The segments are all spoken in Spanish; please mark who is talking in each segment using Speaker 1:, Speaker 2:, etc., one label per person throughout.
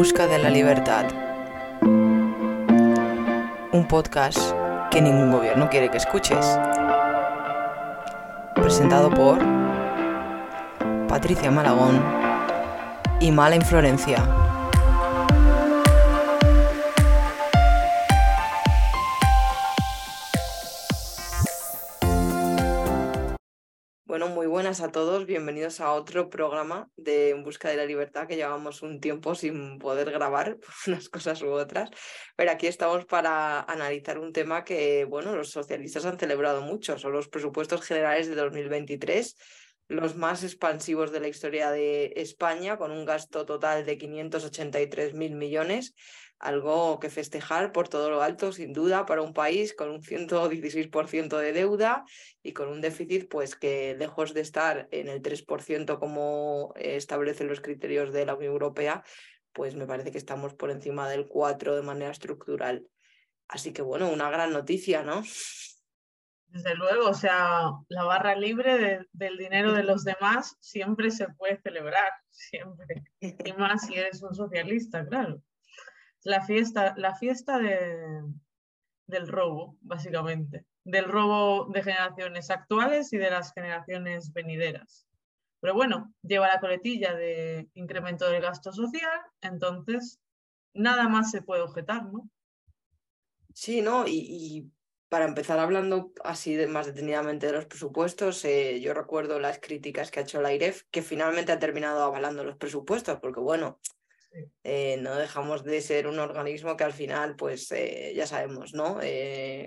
Speaker 1: busca de la libertad. Un podcast que ningún gobierno quiere que escuches. Presentado por Patricia Malagón y Mala Inflorencia. A todos, bienvenidos a otro programa de En Busca de la Libertad que llevamos un tiempo sin poder grabar unas cosas u otras, pero aquí estamos para analizar un tema que, bueno, los socialistas han celebrado mucho, son los presupuestos generales de 2023 los más expansivos de la historia de España, con un gasto total de 583.000 millones, algo que festejar por todo lo alto, sin duda, para un país con un 116% de deuda y con un déficit pues que lejos de estar en el 3% como establecen los criterios de la Unión Europea, pues me parece que estamos por encima del 4 de manera estructural. Así que bueno, una gran noticia, ¿no?
Speaker 2: Desde luego, o sea, la barra libre del dinero de los demás siempre se puede celebrar, siempre. Y más si eres un socialista, claro. La fiesta, la fiesta de, del robo, básicamente. Del robo de generaciones actuales y de las generaciones venideras. Pero bueno, lleva la coletilla de incremento del gasto social, entonces nada más se puede objetar, ¿no?
Speaker 1: Sí, ¿no? y para empezar hablando así más detenidamente de los presupuestos, eh, yo recuerdo las críticas que ha hecho la IREF, que finalmente ha terminado avalando los presupuestos, porque bueno, eh, no dejamos de ser un organismo que al final, pues eh, ya sabemos, ¿no?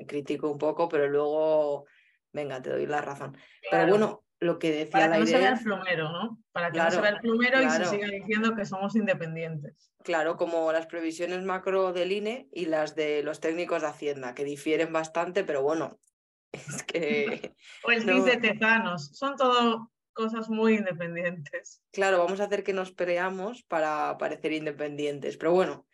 Speaker 1: critico un poco, pero luego, venga, te doy la razón. Pero bueno, lo que decía
Speaker 2: Para
Speaker 1: que
Speaker 2: no se vea el plumero, ¿no? Para que no se vea el plumero y se siga diciendo que somos independientes.
Speaker 1: Claro, como las previsiones macro del INE y las de los técnicos de Hacienda, que difieren bastante, pero bueno, es que...
Speaker 2: o el no... de Tezanos, son todo cosas muy independientes.
Speaker 1: Claro, vamos a hacer que nos peleamos para parecer independientes, pero bueno,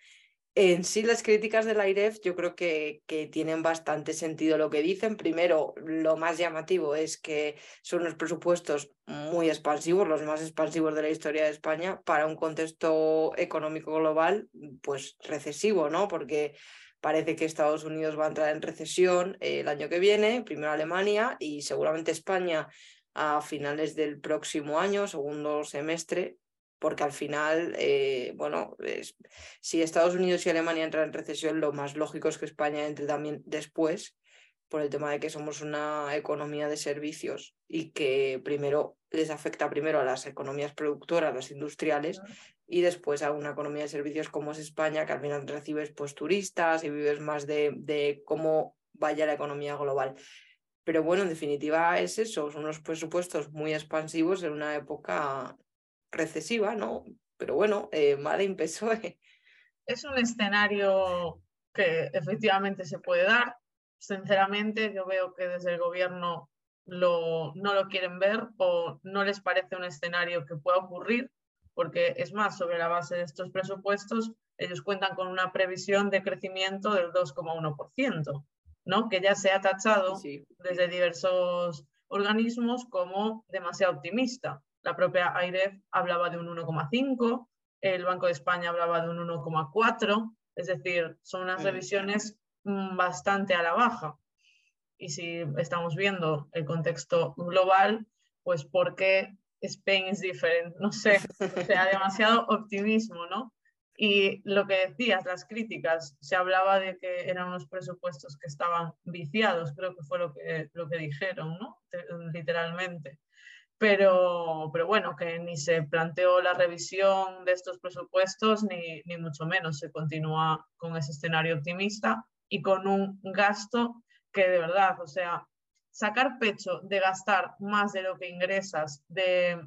Speaker 1: en sí, las críticas de la IREF yo creo que, que, tienen bastante sentido lo que dicen. Primero, lo más llamativo es que son unos presupuestos muy expansivos, los más expansivos de la historia de España, para un contexto económico global, pues recesivo, ¿no? Porque parece que Estados Unidos va a entrar en recesión el año que viene, primero Alemania y seguramente España a finales del próximo año, segundo semestre, porque al final, eh, bueno, es, si Estados Unidos y Alemania entran en recesión, lo más lógico es que España entre también después, por el tema de que somos una economía de servicios y que primero les afecta primero a las economías productoras, las industriales, y después a una economía de servicios como es España, que al final recibes pues turistas y vives más de, de cómo vaya la economía global. Pero bueno, en definitiva es eso, son unos presupuestos muy expansivos en una época recesiva, ¿no? Pero bueno, eh, Made PSOE.
Speaker 2: Es un escenario que efectivamente se puede dar. Sinceramente, yo veo que desde el gobierno lo, no lo quieren ver o no les parece un escenario que pueda ocurrir, porque es más, sobre la base de estos presupuestos, ellos cuentan con una previsión de crecimiento del 2,1%, ¿no? que ya se ha tachado
Speaker 1: Sí.
Speaker 2: desde diversos organismos como demasiado optimista. La propia AIREF hablaba de un 1,5, el Banco de España hablaba de un 1,4, es decir, son unas
Speaker 1: Mm.
Speaker 2: revisiones mm, bastante a la baja. Y si estamos viendo el contexto global, pues ¿por qué Spain es diferente? No sé, o sea, demasiado optimismo, ¿no? Y lo que decías, las críticas, se hablaba de que eran unos presupuestos que estaban viciados, creo que fue lo que, lo que dijeron, ¿no? Literalmente pero, pero bueno, que ni se planteó la revisión de estos presupuestos, ni, ni mucho menos se continúa con ese escenario optimista y con un gasto que de verdad, o sea, sacar pecho de gastar más de lo que ingresas, de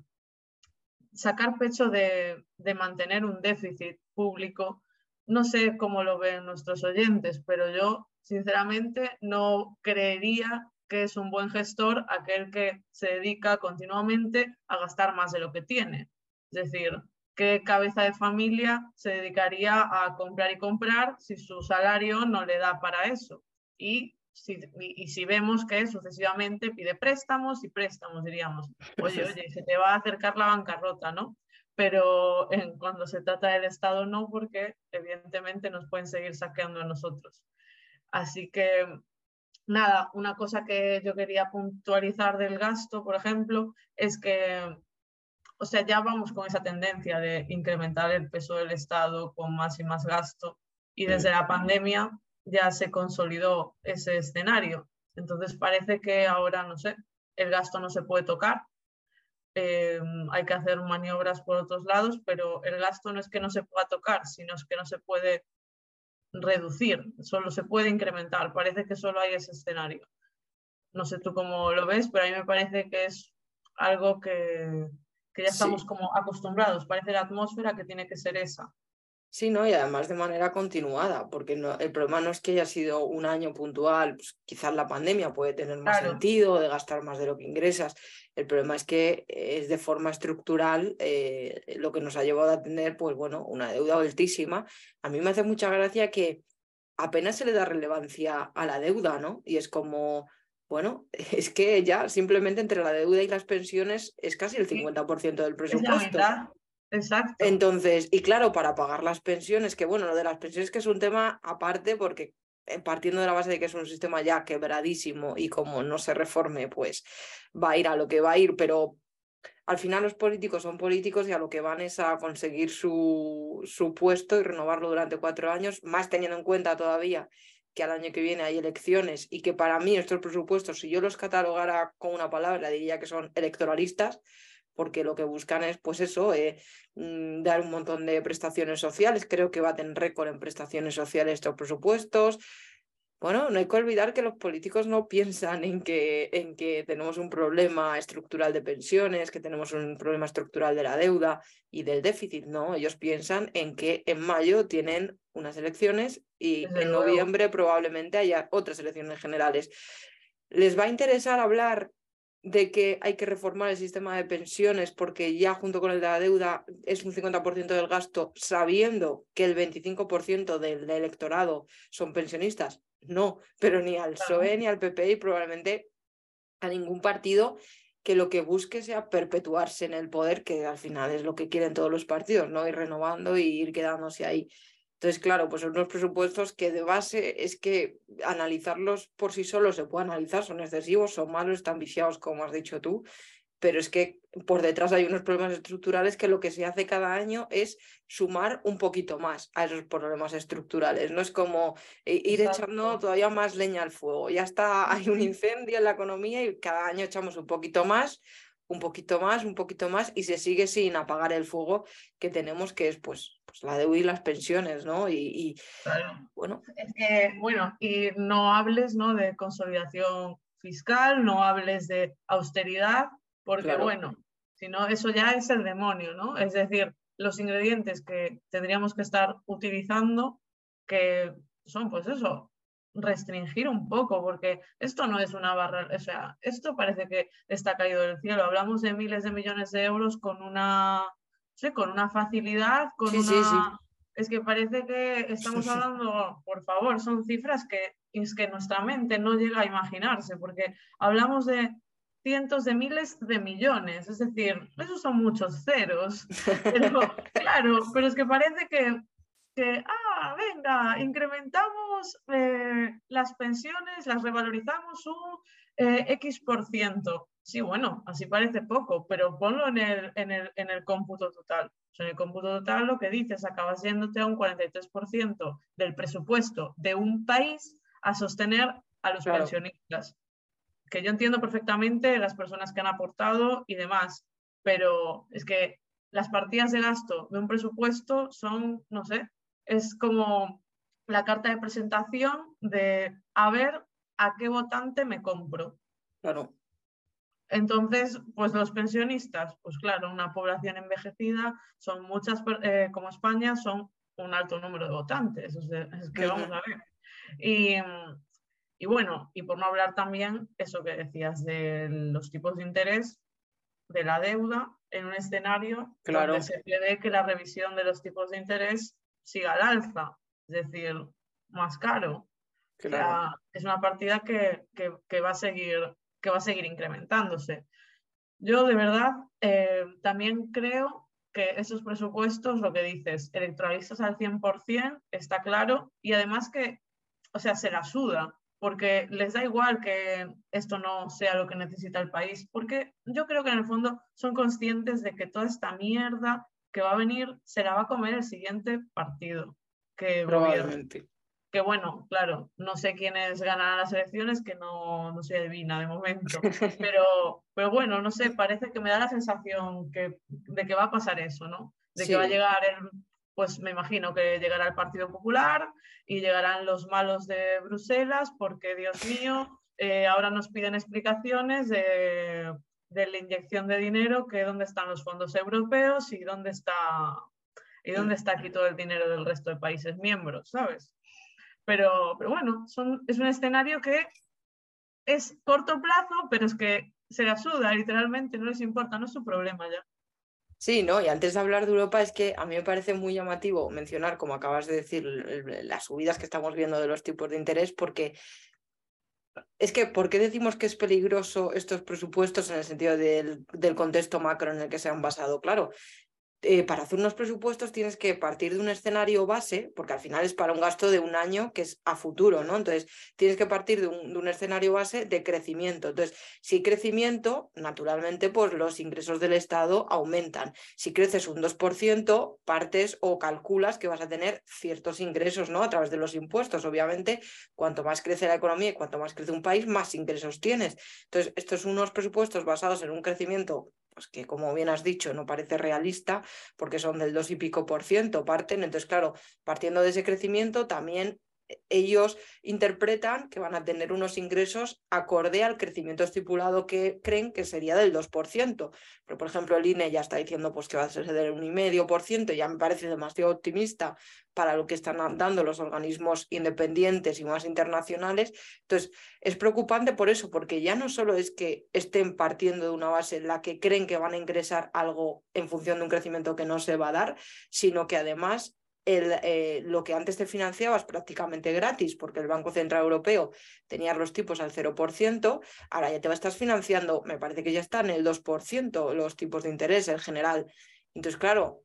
Speaker 2: sacar pecho de, de mantener un déficit público, no sé cómo lo ven nuestros oyentes, pero yo sinceramente no creería que es un buen gestor aquel que se dedica continuamente a gastar más de lo que tiene. Es decir, ¿qué cabeza de familia se dedicaría a comprar y comprar si su salario no le da para eso? Y y, si vemos que sucesivamente pide préstamos y préstamos, diríamos, oye, oye, se te va a acercar la bancarrota, ¿no? Pero en, cuando se trata del Estado no, porque evidentemente nos pueden seguir saqueando a nosotros. Así que, nada, una cosa que yo quería puntualizar del gasto, por ejemplo, es que, o sea, ya vamos con esa tendencia de incrementar el peso del Estado con más y más gasto. Y desde la pandemia ya se consolidó ese escenario. Entonces parece que ahora, no sé, el gasto no se puede tocar. Eh, hay que hacer maniobras por otros lados, pero el gasto no es que no se pueda tocar, sino es que no se puede reducir, solo se puede incrementar. Parece que solo hay ese escenario. No sé tú cómo lo ves, pero a mí me parece que es algo que, que ya estamos como acostumbrados. Parece la atmósfera que tiene que ser esa.
Speaker 1: Sí, ¿no? Y además de manera continuada, porque no, el problema no es que haya sido un año puntual, pues quizás la pandemia puede tener más sentido de gastar más de lo que ingresas. El problema es que es de forma estructural eh, lo que nos ha llevado a tener, pues bueno, una deuda altísima. A mí me hace mucha gracia que apenas se le da relevancia a la deuda, ¿no? Y es como, bueno, es que ya simplemente entre la deuda y las pensiones es casi el 50% del presupuesto.
Speaker 2: Exacto.
Speaker 1: Entonces, y claro, para pagar las pensiones, que bueno, lo de las pensiones que es un tema aparte porque eh, partiendo de la base de que es un sistema ya quebradísimo y como no se reforme, pues va a ir a lo que va a ir, pero al final los políticos son políticos y a lo que van es a conseguir su, su puesto y renovarlo durante cuatro años, más teniendo en cuenta todavía que al año que viene hay elecciones y que para mí estos presupuestos, si yo los catalogara con una palabra, diría que son electoralistas, porque lo que buscan es, pues eso, eh, mm, dar un montón de prestaciones sociales. Creo que tener récord en prestaciones sociales estos presupuestos. Bueno, no hay que olvidar que los políticos no piensan en que, en que tenemos un problema estructural de pensiones, que tenemos un problema estructural de la deuda y del déficit, no, ellos piensan en que en mayo tienen unas elecciones y en noviembre probablemente haya otras elecciones generales. ¿Les va a interesar hablar de que hay que reformar el sistema de pensiones porque ya junto con el de la deuda es un 50% del gasto, sabiendo que el 25% del, electorado son pensionistas. No, pero ni al PSOE ni al PP y probablemente a ningún partido que lo que busque sea perpetuarse en el poder, que al final es lo que quieren todos los partidos, ¿no? Ir renovando y ir quedándose ahí. Entonces, claro, pues son unos presupuestos que de base es que analizarlos por sí solos se puede analizar, son excesivos, son malos, están viciados, como has dicho tú, pero es que por detrás hay unos problemas estructurales que lo que se hace cada año es sumar un poquito más a esos problemas estructurales. No es como eh, ir echando todavía más leña al fuego. Ya está, hay un incendio en la economía y cada año echamos un poquito más un poquito más, un poquito más, y se sigue sin apagar el fuego que tenemos, que es pues, pues la deuda y las pensiones, ¿no? Y, bueno.
Speaker 2: Es que, bueno, y no hables ¿no? de consolidación fiscal, no hables de austeridad, porque bueno, si no, eso ya es el demonio, ¿no? Es decir, los ingredientes que tendríamos que estar utilizando, que son pues eso, restringir un poco, porque esto no es una barra, o sea, esto parece que está caído del cielo. Hablamos de miles de millones de euros con una, sé, con una facilidad, con una... Es que parece que estamos hablando, por favor, son cifras que es que nuestra mente no llega a imaginarse, porque hablamos de cientos de miles de millones, es decir, esos son muchos ceros, pero claro, pero es que parece que que, ah, venga, incrementamos eh, las pensiones, las revalorizamos un eh, X por ciento. Sí, bueno, así parece poco, pero ponlo en el, en el, en el cómputo total. en el cómputo total lo que dices, acabas yéndote a un 43% del presupuesto de un país a sostener a los pensionistas. Que yo entiendo perfectamente las personas que han aportado y demás, pero es que las partidas de gasto de un presupuesto son, no sé, es como la carta de presentación de a ver a qué votante me compro.
Speaker 1: Claro.
Speaker 2: Entonces, pues los pensionistas, pues claro, una población envejecida, son muchas, eh, como España, son un alto número de votantes. es que vamos a ver. Y, y, bueno, y por no hablar también, eso que decías de los tipos de interés, de la deuda, en un escenario
Speaker 1: claro.
Speaker 2: donde se prevé que la revisión de los tipos de interés siga al alza, es decir, más caro. es una partida que, que, va a seguir, que va a seguir incrementándose. Yo de verdad eh, también creo que esos presupuestos, lo que dices, electoralistas al 100%, está claro, y además que, o sea, se la suda, porque les da igual que esto no sea lo que necesita el país, porque yo creo que en el fondo son conscientes de que toda esta mierda que va a venir se la va a comer el siguiente partido que
Speaker 1: Probablemente.
Speaker 2: Que bueno, claro, no sé quiénes ganarán las elecciones, que no, no se adivina de momento, pero, pero bueno, no sé, parece que me da la sensación que, de que va a pasar eso, ¿no? De que va a llegar, el, pues me imagino que llegará el Partido Popular y llegarán los malos de Bruselas, porque Dios mío, eh, ahora nos piden explicaciones de, de la inyección de dinero, que dónde están los fondos europeos y dónde está, y dónde está aquí todo el dinero del resto de países miembros, ¿sabes? Pero, pero bueno, es un escenario que es corto plazo, pero es que se la suda, literalmente, no les importa, no es su problema ya.
Speaker 1: Sí, ¿no? Y antes de hablar de Europa, es que a mí me parece muy llamativo mencionar, como acabas de decir, las subidas que estamos viendo de los tipos de interés, porque es que, ¿por qué decimos que es peligroso estos presupuestos en el sentido del, del, contexto macro en el que se han basado? Claro, eh, para hacer unos presupuestos tienes que partir de un escenario base, porque al final es para un gasto de un año que es a futuro, ¿no? Entonces, tienes que partir de un, escenario base de crecimiento. Entonces, si hay crecimiento, naturalmente, pues los ingresos del Estado aumentan. Si creces un 2%, partes o calculas que vas a tener ciertos ingresos, ¿no? A través de los impuestos. Obviamente, cuanto más crece la economía y cuanto más crece un país, más ingresos tienes. Entonces, estos son unos presupuestos basados en un crecimiento pues que como bien has dicho, no parece realista porque son del dos y pico por ciento, parten. Entonces, claro, partiendo de ese crecimiento, también ellos interpretan que van a tener unos ingresos acorde al crecimiento estipulado que creen que sería del 2%. Pero, por ejemplo, el INE ya está diciendo pues, que va a ser del 1,5%, ya me parece demasiado optimista para lo que están dando los organismos independientes y más internacionales. Entonces, es preocupante por eso, porque ya no solo es que estén partiendo de una base en la que creen que van a ingresar algo en función de un crecimiento que no se va a dar, sino que además el, eh, lo que antes te financiabas prácticamente gratis, porque el Banco Central Europeo tenía los tipos al 0%, ahora ya te estás financiando, me parece que ya están el 2% los tipos de interés en general. Entonces, claro,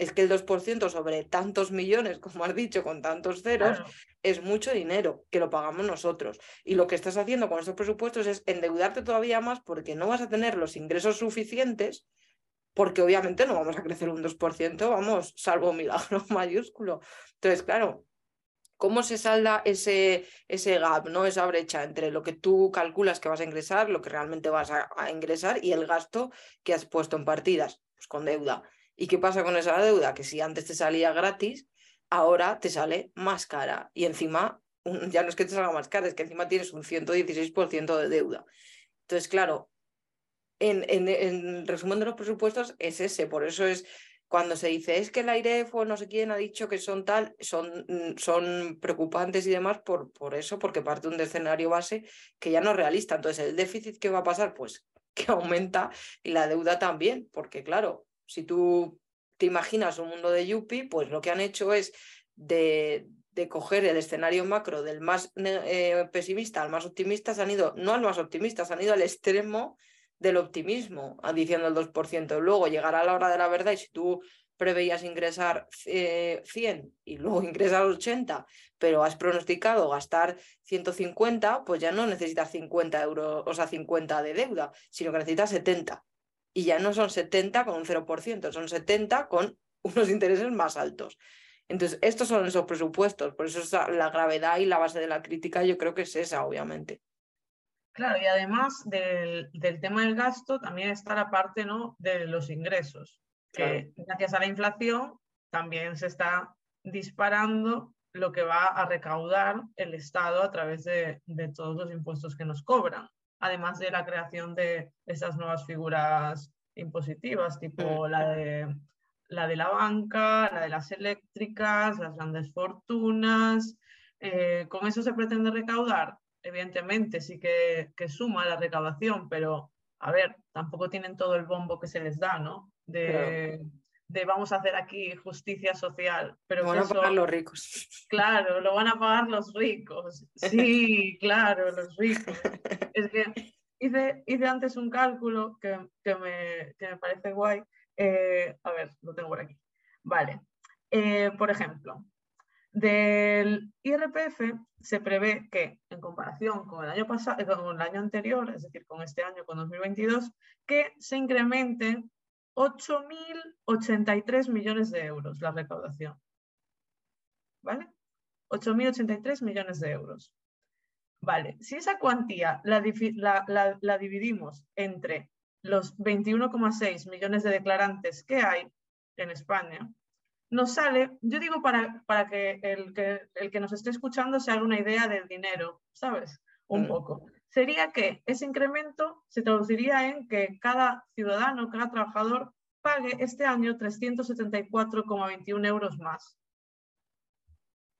Speaker 1: es que el 2% sobre tantos millones, como has dicho, con tantos ceros, es mucho dinero que lo pagamos nosotros. Y lo que estás haciendo con estos presupuestos es endeudarte todavía más porque no vas a tener los ingresos suficientes porque obviamente no vamos a crecer un 2%, vamos, salvo milagro mayúsculo. Entonces, claro, ¿cómo se salda ese, ese gap, ¿no? esa brecha entre lo que tú calculas que vas a ingresar, lo que realmente vas a, ingresar y el gasto que has puesto en partidas? Pues con deuda. ¿Y qué pasa con esa deuda? Que si antes te salía gratis, ahora te sale más cara. Y encima, ya no es que te salga más cara, es que encima tienes un 116% de deuda. Entonces, claro, en, en, resumen de los presupuestos es ese. Por eso es cuando se dice es que el aire o no sé quién ha dicho que son tal, son, mm, son preocupantes y demás por, por eso, porque parte de un escenario base que ya no es realista. Entonces, el déficit que va a pasar, pues que aumenta y la deuda también, porque claro, si tú te imaginas un mundo de Yuppie, pues lo que han hecho es de, de coger el escenario macro del más eh, pesimista al más optimista, se han ido, no al más optimista, se han ido al extremo del optimismo, diciendo el 2%. Luego llegará la hora de la verdad y si tú preveías ingresar 100 eh, y luego ingresar 80, pero has pronosticado gastar 150, pues ya no necesitas 50 euros, o sea, 50 de deuda, sino que necesitas 70. Y ya no son 70 con un 0%, son 70 con unos intereses más altos. Entonces, estos son esos presupuestos, por eso es la gravedad y la base de la crítica, yo creo que es esa, obviamente.
Speaker 2: Claro, y además del, tema del gasto también está la parte ¿no? de los ingresos, que gracias a la inflación también se está disparando lo que va a recaudar el Estado a través de, todos los impuestos que nos cobran, además de la creación de esas nuevas figuras impositivas, tipo la de la de la banca, la de las eléctricas, las grandes fortunas. Eh, ¿Con eso se pretende recaudar? Evidentemente sí que, que, suma la recaudación, pero a ver, tampoco tienen todo el bombo que se les da, ¿no? De, de vamos a hacer aquí justicia social. Pero
Speaker 1: lo van a pagar los ricos.
Speaker 2: Claro, lo van a pagar los ricos. Sí, claro, los ricos. Es que hice, hice antes un cálculo que, que, me, que me, parece guay. Eh, a ver, lo tengo por aquí. Vale. Eh, por ejemplo, del IRPF se prevé que, en comparación con el año pasado, con el año anterior, es decir, con este año, con 2022, que se incremente 8.083 millones de euros la recaudación. ¿Vale? 8.083 millones de euros. Vale, si esa cuantía la, dividimos entre los 21,6 millones de declarantes que hay en España, nos sale, yo digo para, para que, el que el que nos esté escuchando se haga una idea del dinero, ¿sabes? Un poco sería que ese incremento se traduciría en que cada ciudadano, cada trabajador pague este año 374,21 euros más.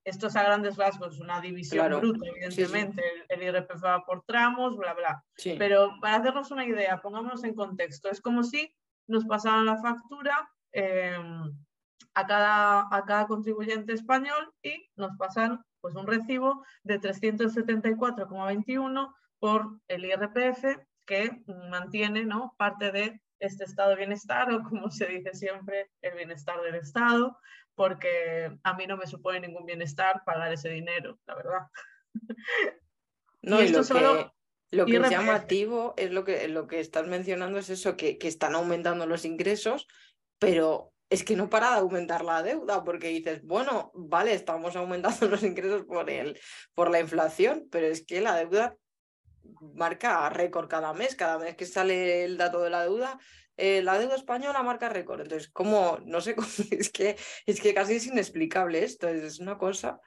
Speaker 2: Esto es a grandes rasgos una división bruta, evidentemente. El, IRPF va por tramos, bla, bla. Pero para hacernos una idea, pongámonos en contexto. Es como si nos pasaran la factura em, a, cada, a cada contribuyente español y nos pasan pues, un recibo de 374,21 por el IRPF que mantiene ¿no? parte de este estado de bienestar o como se dice siempre, el bienestar del Estado, porque a mí no me supone ningún bienestar pagar ese dinero, la verdad.
Speaker 1: No, y, lo, que, lo que es llamativo es lo que, lo que estás mencionando, es eso, que, que están aumentando los ingresos, pero es que no para de aumentar la deuda, porque dices, bueno, vale, estamos aumentando los ingresos por, el, por la inflación, pero es que la deuda marca récord cada mes, cada mes que sale el dato de la deuda, eh, la deuda española marca récord. Entonces, ¿cómo? No sé, es, que, es que casi es inexplicable esto, es una cosa.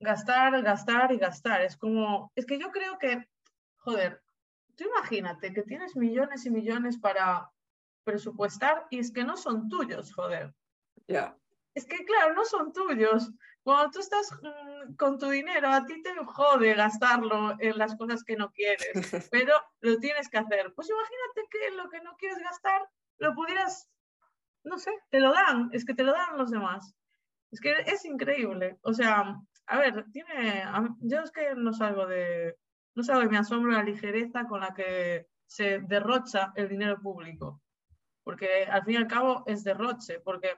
Speaker 2: Gastar, gastar y gastar. Es como, es que yo creo que, joder, tú imagínate que tienes millones y millones para presupuestar y es que no son tuyos, joder.
Speaker 1: Ya.
Speaker 2: Es que, claro, no son tuyos. Cuando tú estás mm, con tu dinero, a ti te jode gastarlo en las cosas que no quieres, pero lo tienes que hacer. Pues imagínate que lo que no quieres gastar lo pudieras, no sé, te lo dan, es que te lo dan los demás. Es que es increíble. O sea, a ver, tiene, yo es que no salgo de, no salgo de mi asombro la ligereza con la que se derrocha el dinero público. Porque al fin y al cabo es derroche, porque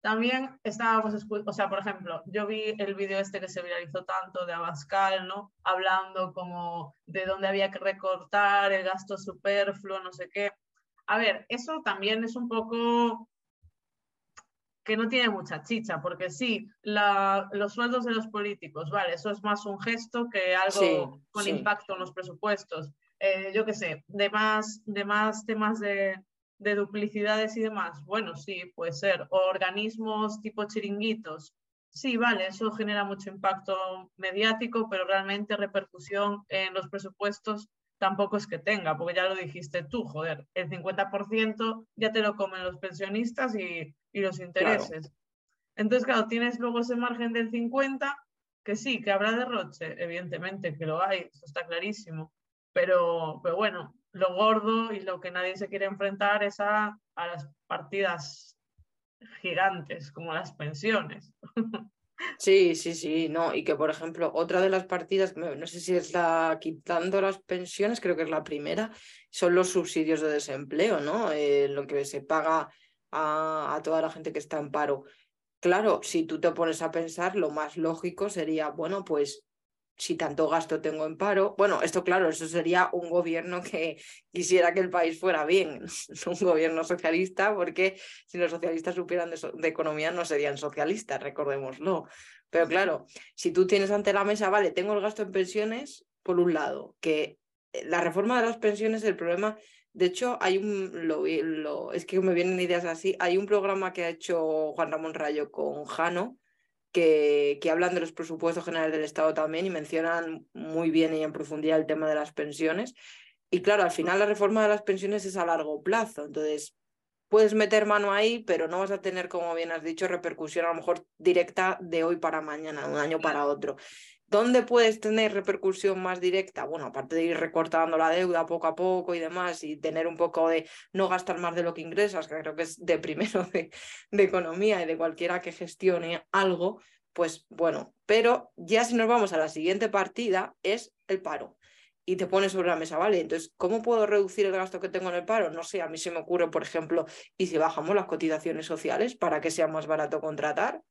Speaker 2: también estábamos, o sea, por ejemplo, yo vi el vídeo este que se viralizó tanto de Abascal, ¿no? Hablando como de dónde había que recortar el gasto superfluo, no sé qué. A ver, eso también es un poco que no tiene mucha chicha, porque sí, los sueldos de los políticos, vale, eso es más un gesto que algo con impacto en los presupuestos. Eh, yo qué sé, de más, de más temas de, de duplicidades y demás, bueno, sí, puede ser. O organismos tipo chiringuitos, sí, vale, eso genera mucho impacto mediático, pero realmente repercusión en los presupuestos tampoco es que tenga, porque ya lo dijiste tú, joder, el 50% ya te lo comen los pensionistas y, los intereses. Entonces, claro, tienes luego ese margen del 50, que sí, que habrá derroche, evidentemente que lo hay, eso está clarísimo, pero, pero bueno, lo gordo y lo que nadie se quiere enfrentar es a, las partidas gigantes, como las pensiones.
Speaker 1: Sí, sí, sí, no, y que por ejemplo, otra de las partidas, no sé si es la quitando las pensiones, creo que es la primera, son los subsidios de desempleo, ¿no? Eh, lo que se paga a, a, toda la gente que está en paro. Claro, si tú te pones a pensar, lo más lógico sería, bueno, pues si tanto gasto tengo en paro. Bueno, esto claro, eso sería un gobierno que quisiera que el país fuera bien, un gobierno socialista, porque si los socialistas supieran de, economía no serían socialistas, recordémoslo. Pero claro, si tú tienes ante la mesa, vale, tengo el gasto en pensiones, por un lado, que eh, la reforma de las pensiones, el problema, de hecho, hay un, es que me vienen ideas así, hay un programa que ha hecho Juan Ramón Rayo con Jano, que, hablan de los presupuestos generales del Estado también y mencionan muy bien y en profundidad el tema de las pensiones. Y claro, al final la reforma de las pensiones es a largo plazo, entonces puedes meter mano ahí, pero no vas a tener, como bien has dicho, repercusión a lo mejor directa de hoy para mañana, de un año para otro. ¿Dónde puedes tener repercusión más directa? Bueno, aparte de ir recortando la deuda poco a poco y demás y tener un poco de no gastar más de lo que ingresas, que creo que es de primero de, economía y de cualquiera que gestione algo, pues bueno, pero ya si nos vamos a la siguiente partida es el paro y te pones sobre la mesa, ¿vale? Entonces, ¿cómo puedo reducir el gasto que tengo en el paro? No sé, a mí se me ocurre, por ejemplo, ¿y si bajamos las cotizaciones sociales para que sea más barato contratar?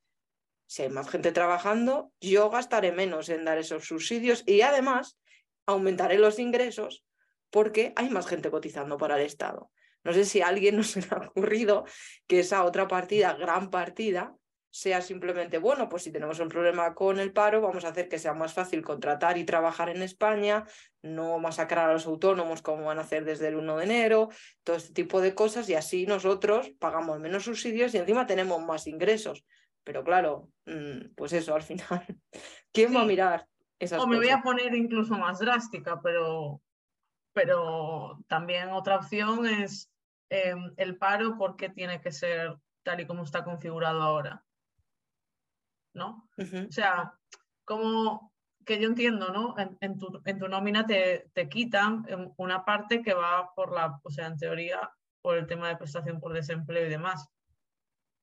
Speaker 1: Si hay más gente trabajando, yo gastaré menos en dar esos subsidios y además aumentaré los ingresos porque hay más gente cotizando para el Estado. No sé si a alguien nos ha ocurrido que esa otra partida, gran partida, sea simplemente, bueno, pues si tenemos un problema con el paro, vamos a hacer que sea más fácil contratar y trabajar en España, no masacrar a los autónomos como van a hacer desde el 1 de enero, todo este tipo de cosas y así nosotros pagamos menos subsidios y encima tenemos más ingresos. Pero claro, mm, pues eso, al final, ¿quién va a mirar esas
Speaker 2: O me voy a poner incluso más drástica, pero, pero también otra opción es eh, el paro, ¿por qué tiene que ser tal y como está configurado ahora? ¿No? O sea, como que yo entiendo, ¿no? En, en tu, en tu nómina te, te quitan em, una parte que va por la, o sea, en teoría, por el tema de prestación por desempleo y demás.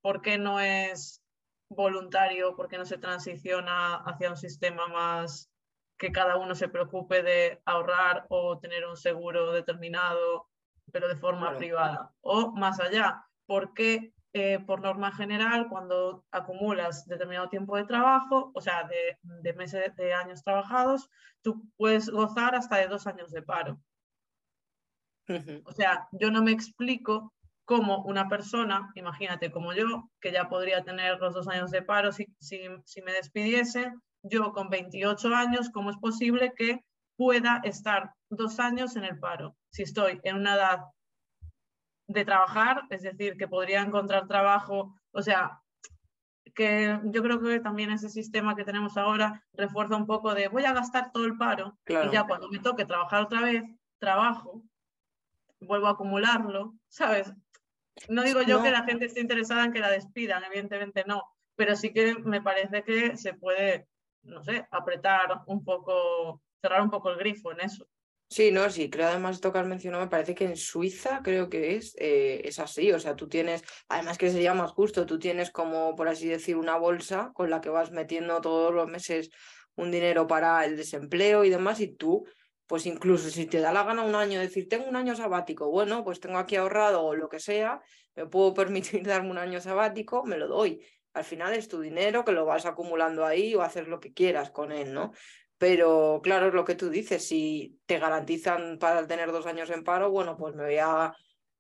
Speaker 2: ¿Por qué no es voluntario? ¿Por qué no se transiciona hacia un sistema más que cada uno se preocupe de ahorrar o tener un seguro determinado, pero de forma
Speaker 1: Claro.
Speaker 2: privada? O más allá, ¿por qué eh, por norma general, cuando acumulas determinado tiempo de trabajo, o sea, de, de meses de años trabajados, tú puedes gozar hasta de dos años de paro. O sea, yo no me explico cómo una persona, imagínate como yo, que ya podría tener los dos años de paro si, si, si me despidiese, yo con 28 años, ¿cómo es posible que pueda estar dos años en el paro? Si estoy en una edad de trabajar, es decir, que podría encontrar trabajo, o sea, que yo creo que también ese sistema que tenemos ahora refuerza un poco de voy a gastar todo el paro
Speaker 1: Claro.
Speaker 2: y ya cuando me toque trabajar otra vez, trabajo, vuelvo a acumularlo, ¿sabes? No digo yo que la gente esté interesada en que la despidan, evidentemente no, pero sí que me parece que se puede, no sé, apretar un poco, cerrar un poco el grifo en eso.
Speaker 1: Sí, no, sí, creo además esto que has mencionado, me parece que en Suiza creo que es, eh, es así, o sea, tú tienes, además que sería más justo, tú tienes como, por así decir, una bolsa con la que vas metiendo todos los meses un dinero para el desempleo y demás, y tú, pues incluso si te da la gana un año, decir, tengo un año sabático, bueno, pues tengo aquí ahorrado o lo que sea, me puedo permitir darme un año sabático, me lo doy. Al final es tu dinero que lo vas acumulando ahí o haces lo que quieras con él, ¿no? Pero claro, es lo que tú dices, si te garantizan para tener dos años en paro, bueno, pues me voy a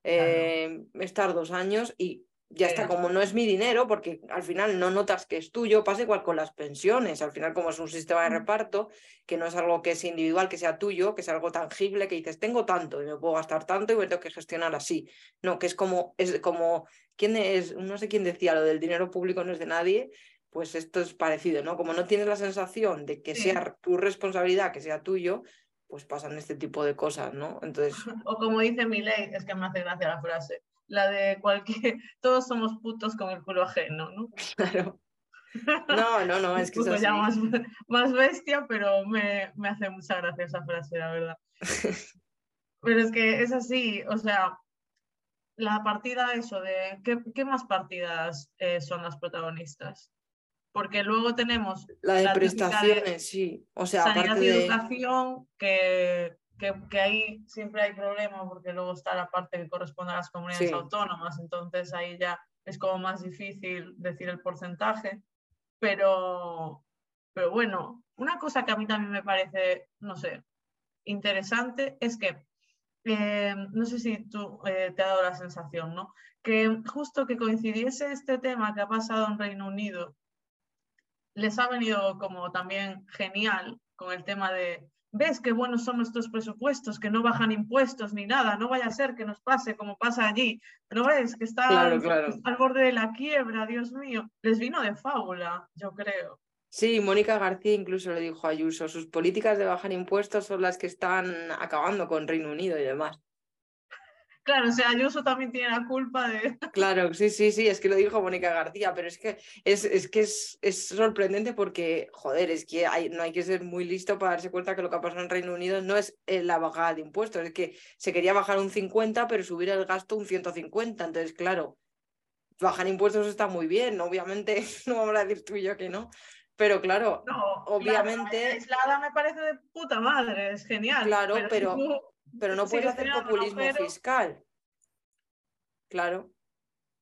Speaker 1: eh, estar dos años y ya está, como no es mi dinero, porque al final no notas que es tuyo, pasa igual con las pensiones, al final como es un sistema de
Speaker 2: Mm.
Speaker 1: reparto, que no es algo que es individual, que sea tuyo, que es algo tangible, que dices, tengo tanto y me puedo gastar tanto y me tengo que gestionar así. No, que es como, es como, ¿quién es? No sé quién decía lo del dinero público no es de nadie, pues esto es parecido, ¿no? Como no tienes la sensación de que
Speaker 2: Sí.
Speaker 1: sea tu responsabilidad, que sea tuyo, pues pasan este tipo de cosas, ¿no? Entonces,
Speaker 2: O como dice mi ley, es que me hace gracia la frase, la de cualquier, todos somos putos con el culo ajeno, ¿no?
Speaker 1: claro. No, no, no, es que es
Speaker 2: Un poco ya más, más bestia, pero me, me hace mucha gracia esa frase, la verdad. Pero es que es así, o sea, la partida eso de, ¿qué, qué más partidas eh, son las protagonistas? Porque luego tenemos
Speaker 1: La de
Speaker 2: La típica de
Speaker 1: prestaciones, sí. O sea,
Speaker 2: sanidad
Speaker 1: aparte
Speaker 2: y
Speaker 1: de...
Speaker 2: educación, que, que, que ahí siempre hay problema porque luego está la parte que corresponde a las comunidades
Speaker 1: Sí.
Speaker 2: autónomas, entonces ahí ya es como más difícil decir el porcentaje, pero, pero bueno, una cosa que a mí también me parece, no sé, interesante es que, eh, no sé si tú eh, te ha dado la sensación, ¿no? Que justo que coincidiese este tema que ha pasado en Reino Unido, les ha venido como también genial con el tema de, ves qué buenos son nuestros presupuestos, que no bajan impuestos ni nada, no vaya a ser que nos pase como pasa allí, ¿no ves? Que está,
Speaker 1: Claro, claro.
Speaker 2: al borde de la quiebra, Dios mío. Les vino de fábula, yo creo.
Speaker 1: Sí, Mónica García incluso le dijo a Ayuso, sus políticas de bajar impuestos son las que están acabando con Reino Unido y demás.
Speaker 2: Claro, o sea, Ayuso también tiene la culpa de...
Speaker 1: Claro, sí, sí, sí, es que lo dijo Mónica García, pero es que es, es que es, es, sorprendente porque, joder, es que hay, no hay que ser muy listo para darse cuenta que lo que ha pasado en Reino Unido no es eh, la bajada de impuestos, es que se quería bajar un 50, pero subir el gasto un 150. Entonces, claro, bajar impuestos está muy bien, obviamente, no vamos a decir tú y yo que no, pero claro, obviamente...
Speaker 2: aislada me parece de puta madre, es genial.
Speaker 1: Claro, pero pero no puedes hacer populismo fiscal. Claro.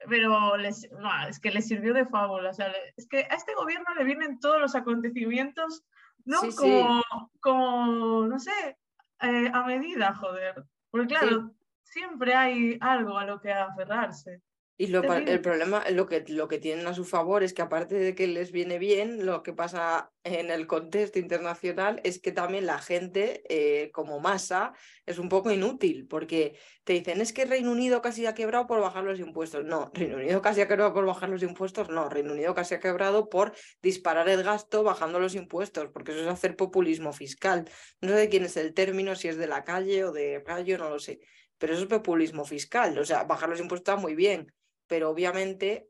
Speaker 2: Pero les, es que le sirvió de fábula. O sea, es que a este gobierno le vienen todos los acontecimientos, ¿no? como, como, no sé, eh, a medida, joder. Porque claro, siempre hay algo a lo que aferrarse.
Speaker 1: Y lo, el problema, lo que, lo que tienen a su favor es que aparte de que les viene bien, lo que pasa en el contexto internacional es que también la gente eh, como masa es un poco inútil, porque te dicen es que Reino Unido casi ha quebrado por bajar los impuestos. No, Reino Unido casi ha quebrado por bajar los impuestos. No, Reino Unido casi ha quebrado por disparar el gasto bajando los impuestos, porque eso es hacer populismo fiscal. No sé de quién es el término, si es de la calle o de rayo, no lo sé. Pero eso es populismo fiscal, o sea, bajar los impuestos está muy bien, pero obviamente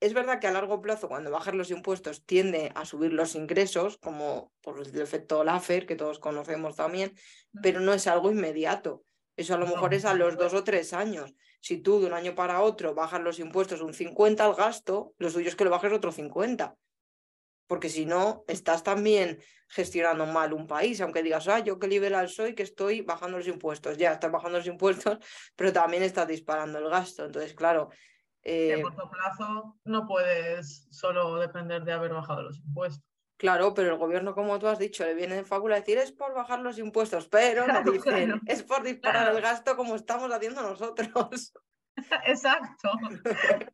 Speaker 1: es verdad que a largo plazo, cuando bajas los impuestos, tiende a subir los ingresos, como por el efecto Laffer, que todos conocemos también, pero no es algo inmediato. Eso a lo mejor es a los dos o tres años. Si tú de un año para otro bajas los impuestos un 50 al gasto, lo suyo es que lo bajes otro 50. Porque si no, estás también gestionando mal un país, aunque digas, ah, yo qué liberal soy, que estoy bajando los impuestos. Ya, estás bajando los impuestos, pero también estás disparando el gasto. Entonces, claro,
Speaker 2: a eh, corto plazo no puedes solo depender de haber bajado los impuestos.
Speaker 1: Claro, pero el gobierno, como tú has dicho, le viene de fábula decir es por bajar los impuestos, pero no dicen es por disparar el gasto como estamos haciendo nosotros.
Speaker 2: Exacto.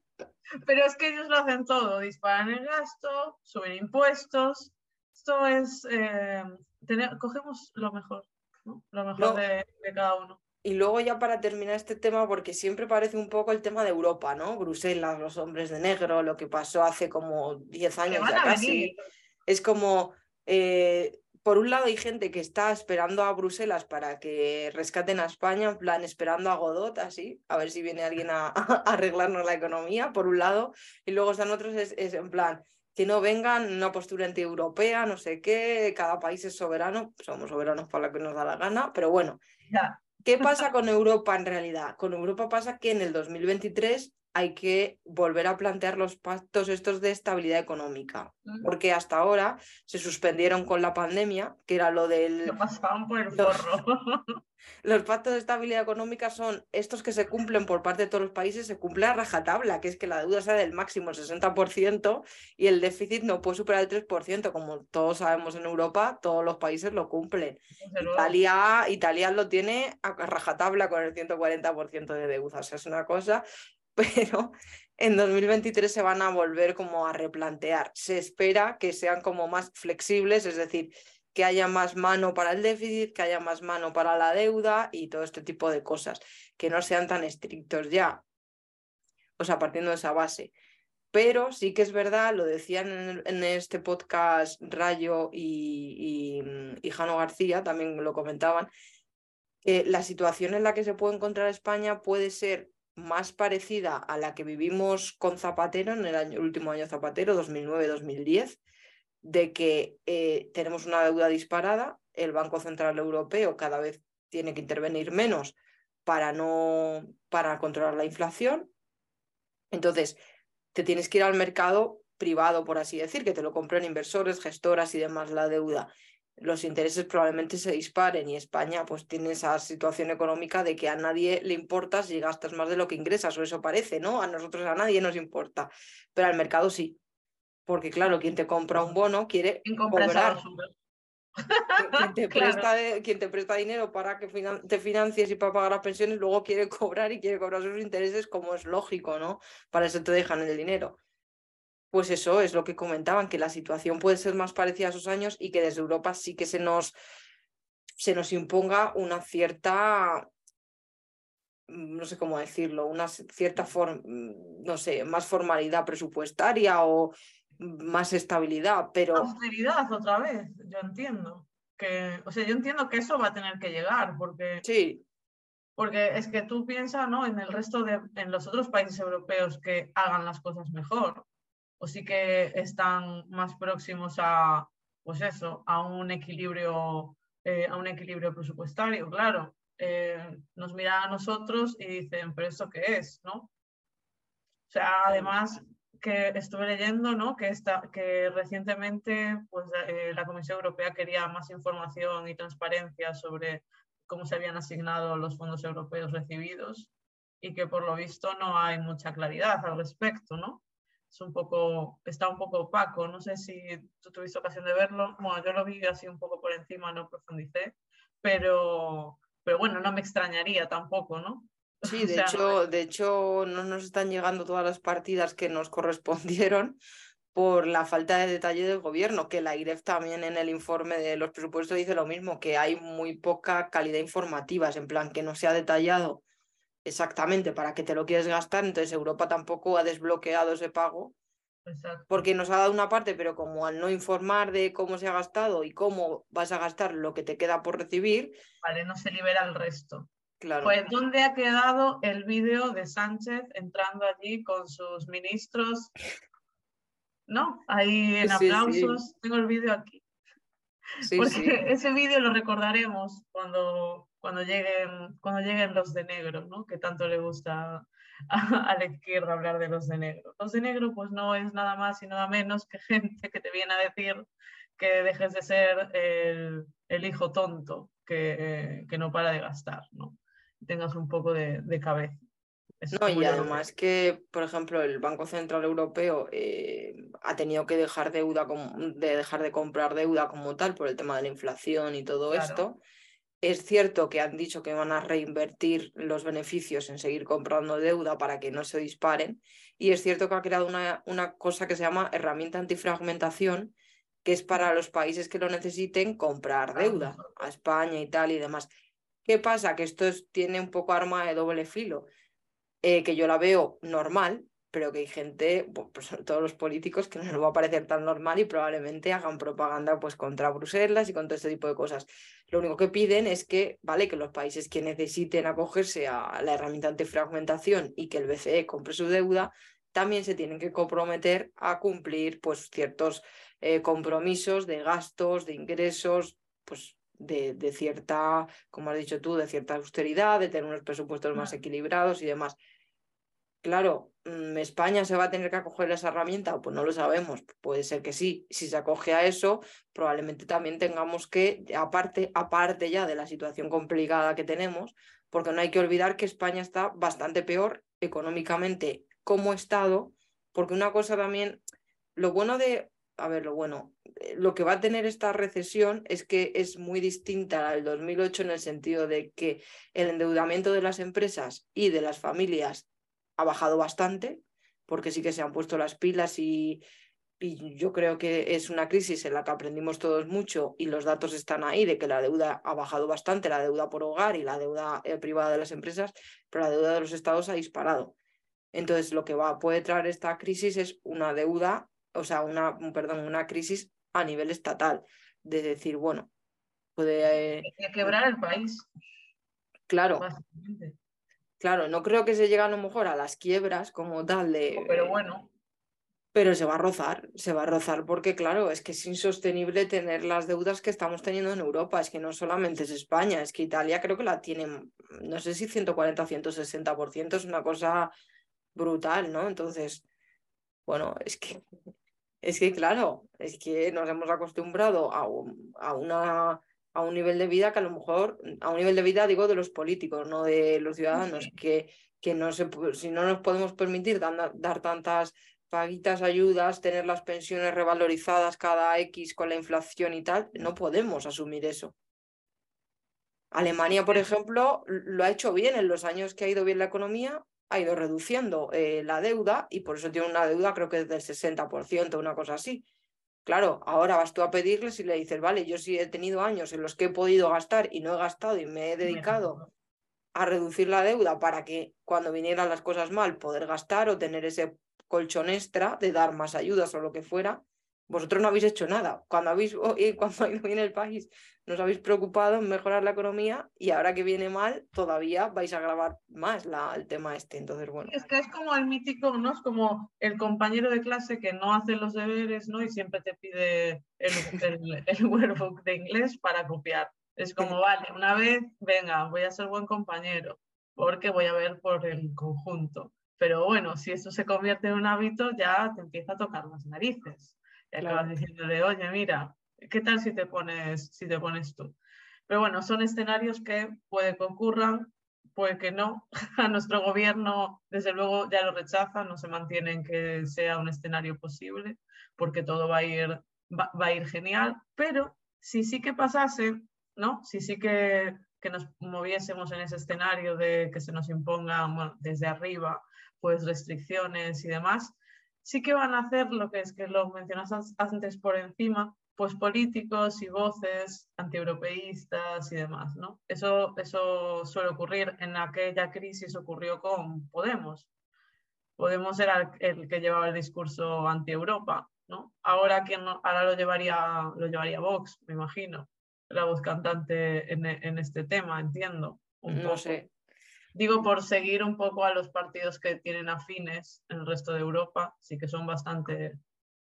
Speaker 2: pero es que ellos lo hacen todo, disparan el gasto, suben impuestos. Esto es, eh, tener, cogemos lo mejor, lo mejor de cada uno.
Speaker 1: Y luego ya para terminar este tema, porque siempre parece un poco el tema de Europa, ¿no? Bruselas, los hombres de negro, lo que pasó hace como 10 años ya casi. Es como, eh, por un lado hay gente que está esperando a Bruselas para que rescaten a España, en plan esperando a Godot, así, a ver si viene alguien a, arreglarnos la economía, por un lado. Y luego están otros, es, en plan, que no vengan una postura anti-europea, no sé qué, cada país es soberano, somos soberanos para lo que nos da la gana, pero bueno. ¿Qué pasa con Europa en realidad? Con Europa pasa que en el 2023 hay que volver a plantear los pactos estos de estabilidad económica, porque hasta ahora se suspendieron con la pandemia, que era lo del...
Speaker 2: pasaban por el forro.
Speaker 1: Los pactos de estabilidad económica son estos que se cumplen por parte de todos los países, se cumple a rajatabla, que es que la deuda sea del máximo el 60% y el déficit no puede superar el 3%. Como todos sabemos en Europa, todos los países lo cumplen. Italia, Italia lo tiene a rajatabla con el 140% de deuda. O sea, es una cosa, pero en 2023 se van a volver como a replantear. Se espera que sean como más flexibles, es decir, que haya más mano para el déficit, que haya más mano para la deuda y todo este tipo de cosas, que no sean tan estrictos ya. O sea, partiendo de esa base. Pero sí que es verdad, lo decían en, este podcast Rayo y, y, Jano García, también lo comentaban, la situación en la que se puede encontrar España puede ser más parecida a la que vivimos con Zapatero en el, año, último año Zapatero, 2009-2010, de que eh, tenemos una deuda disparada, el Banco Central Europeo cada vez tiene que intervenir menos para, no, para controlar la inflación. Entonces, te tienes que ir al mercado privado, por así decir, que te lo compren inversores, gestoras y demás la deuda. Los intereses probablemente se disparen y España pues tiene esa situación económica de que a nadie le importa si gastas más de lo que ingresas, o eso parece, ¿no? A nosotros a nadie nos importa, pero al mercado sí. Porque claro, quien te compra un bono quiere cobrar. Quien te, presta quien te presta dinero para que te financies y para pagar las pensiones, luego quiere cobrar y quiere cobrar sus intereses como es lógico, ¿no? Para eso te dejan el dinero. Pues eso es lo que comentaban, que la situación puede ser más parecida a esos años y que desde Europa sí que se nos, se nos imponga una cierta no sé cómo decirlo, una cierta forma, no sé, más formalidad presupuestaria o más estabilidad, pero...
Speaker 2: Austeridad otra vez, yo entiendo. Que, o sea, yo entiendo que eso va a tener que llegar, porque...
Speaker 1: Sí.
Speaker 2: Porque es que tú piensas, ¿no? En el resto de, en los otros países europeos que hagan las cosas mejor, o sí que están más próximos a, pues eso, a un equilibrio, eh, a un equilibrio presupuestario, claro. Eh, nos miran a nosotros y dicen, pero ¿esto qué es? ¿no? O sea, además que estuve leyendo ¿no? que, esta, que recientemente pues, eh, la Comisión Europea quería más información y transparencia sobre cómo se habían asignado los fondos europeos recibidos y que por lo visto no hay mucha claridad al respecto, ¿no? Es un poco, está un poco opaco, no sé si tú tuviste ocasión de verlo, bueno, yo lo vi así un poco por encima, no profundicé, pero, pero bueno, no me extrañaría tampoco, ¿no?
Speaker 1: Sí, de, hecho, de hecho, no nos están llegando todas las partidas que nos correspondieron por la falta de detalle del gobierno, que la IREF también en el informe de los presupuestos dice lo mismo, que hay muy poca calidad informativa, en plan que no se ha detallado exactamente para qué te lo quieres gastar, entonces Europa tampoco ha desbloqueado ese pago, porque nos ha dado una parte, pero como al no informar de cómo se ha gastado y cómo vas a gastar lo que te queda por recibir,
Speaker 2: vale, no se libera el resto.
Speaker 1: Claro.
Speaker 2: Pues, ¿dónde ha quedado el vídeo de Sánchez entrando allí con sus ministros ¿no? Ahí en aplausos, tengo el vídeo aquí. Porque ese vídeo lo recordaremos cuando, cuando, lleguen, cuando lleguen los de negro, ¿no? Que tanto le gusta a, la izquierda hablar de los de negro. Los de negro pues no es nada más y nada menos que gente que te viene a decir que dejes de ser el, el hijo tonto que, que, no para de gastar, ¿no? Tengas un poco de, de cabeza.
Speaker 1: No, y además que, por ejemplo, el Banco Central Europeo eh, ha tenido que dejar deuda de dejar de comprar deuda como tal por el tema de la inflación y todo esto. Es cierto que han dicho que van a reinvertir los beneficios en seguir comprando deuda para que no se disparen. Y es cierto que ha creado una, una cosa que se llama herramienta antifragmentación, que es para los países que lo necesiten comprar deuda, a España, Italia y demás. ¿Qué pasa? Que esto tiene un poco arma de doble filo eh, que yo la veo normal, pero que hay gente, pues, todos los políticos, que no les va a parecer tan normal y probablemente hagan propaganda pues, contra Bruselas y contra este tipo de cosas. Lo único que piden es que, vale, que los países que necesiten acogerse a la herramienta antifragmentación y que el BCE compre su deuda, también se tienen que comprometer a cumplir pues, ciertos eh, compromisos de gastos, de ingresos, pues de, de, cierta, como has dicho tú, de cierta austeridad, de tener unos presupuestos más equilibrados y demás. Claro, mm, ¿España se va a tener que acoger a esa herramienta? Pues no lo sabemos. Puede ser que sí. Si se acoge a eso, probablemente también tengamos que, aparte, aparte ya de la situación complicada que tenemos, porque no hay que olvidar que España está bastante peor económicamente como Estado, porque una cosa también, lo bueno de, a ver, lo bueno, eh, lo que va a tener esta recesión es que es muy distinta al 2008 en el sentido de que el endeudamiento de las empresas y de las familias ha bajado bastante, porque sí que se han puesto las pilas y, y yo creo que es una crisis en la que aprendimos todos mucho y los datos están ahí de que la deuda ha bajado bastante, la deuda por hogar y la deuda eh, privada de las empresas, pero la deuda de los estados ha disparado. Entonces, lo que va, puede traer esta crisis es una deuda, o sea, una, perdón, una crisis a nivel estatal, de decir, bueno, puede...
Speaker 2: Eh, quebrar el país.
Speaker 1: Claro. Claro, no creo que se llegue a lo mejor a las quiebras como tal de...
Speaker 2: Pero bueno.
Speaker 1: Pero se va a rozar, se va a rozar porque claro, es que es insostenible tener las deudas que estamos teniendo en Europa. Es que no solamente es España, es que Italia creo que la tiene, no sé si 140 o 160%, es una cosa brutal, ¿no? Entonces, bueno, es que, es que claro, es que nos hemos acostumbrado a, a una a un nivel de vida que a lo mejor, a un nivel de vida digo de los políticos, no de los ciudadanos, que, que no se, si no nos podemos permitir dar, dar tantas paguitas ayudas, tener las pensiones revalorizadas cada X con la inflación y tal, no podemos asumir eso. Alemania, por ejemplo, lo ha hecho bien en los años que ha ido bien la economía, ha ido reduciendo eh, la deuda y por eso tiene una deuda creo que es del 60%, una cosa así. Claro, ahora vas tú a pedirles y le dices, vale, yo sí he tenido años en los que he podido gastar y no he gastado y me he dedicado a reducir la deuda para que cuando vinieran las cosas mal poder gastar o tener ese colchón extra de dar más ayudas o lo que fuera. Vosotros no habéis hecho nada. Cuando habéis cuando ha ido bien el país, nos habéis preocupado en mejorar la economía y ahora que viene mal, todavía vais a agravar más la, el tema este. Entonces, bueno.
Speaker 2: Es que es como el mítico, ¿no? Es como el compañero de clase que no hace los deberes, ¿no? Y siempre te pide el, el, el workbook de inglés para copiar. Es como, vale, una vez, venga, voy a ser buen compañero, porque voy a ver por el conjunto. Pero bueno, si esto se convierte en un hábito, ya te empieza a tocar las narices. Y acabas diciéndole, oye, mira, ¿qué tal si te pones, si te pones tú? Pero bueno, son escenarios que puede que ocurran, puede que no. A nuestro gobierno, desde luego, ya lo rechaza, no se mantiene en que sea un escenario posible, porque todo va a ir, va, va a ir genial. Pero si sí que pasase, ¿no? Si sí que, que nos moviésemos en ese escenario de que se nos impongan desde arriba pues restricciones y demás, sí que van a hacer lo que es que lo mencionas antes por encima, pues políticos y voces antieuropeístas y demás, ¿no? Eso, eso suele ocurrir. En aquella crisis ocurrió con Podemos. Podemos era el, que llevaba el discurso anti-Europa, ¿no? Ahora, ¿quién ahora lo llevaría, lo llevaría Vox, me imagino, la voz cantante en, en este tema, entiendo.
Speaker 1: Un no sé.
Speaker 2: Digo, por seguir un poco a los partidos que tienen afines en el resto de Europa, sí que son bastante,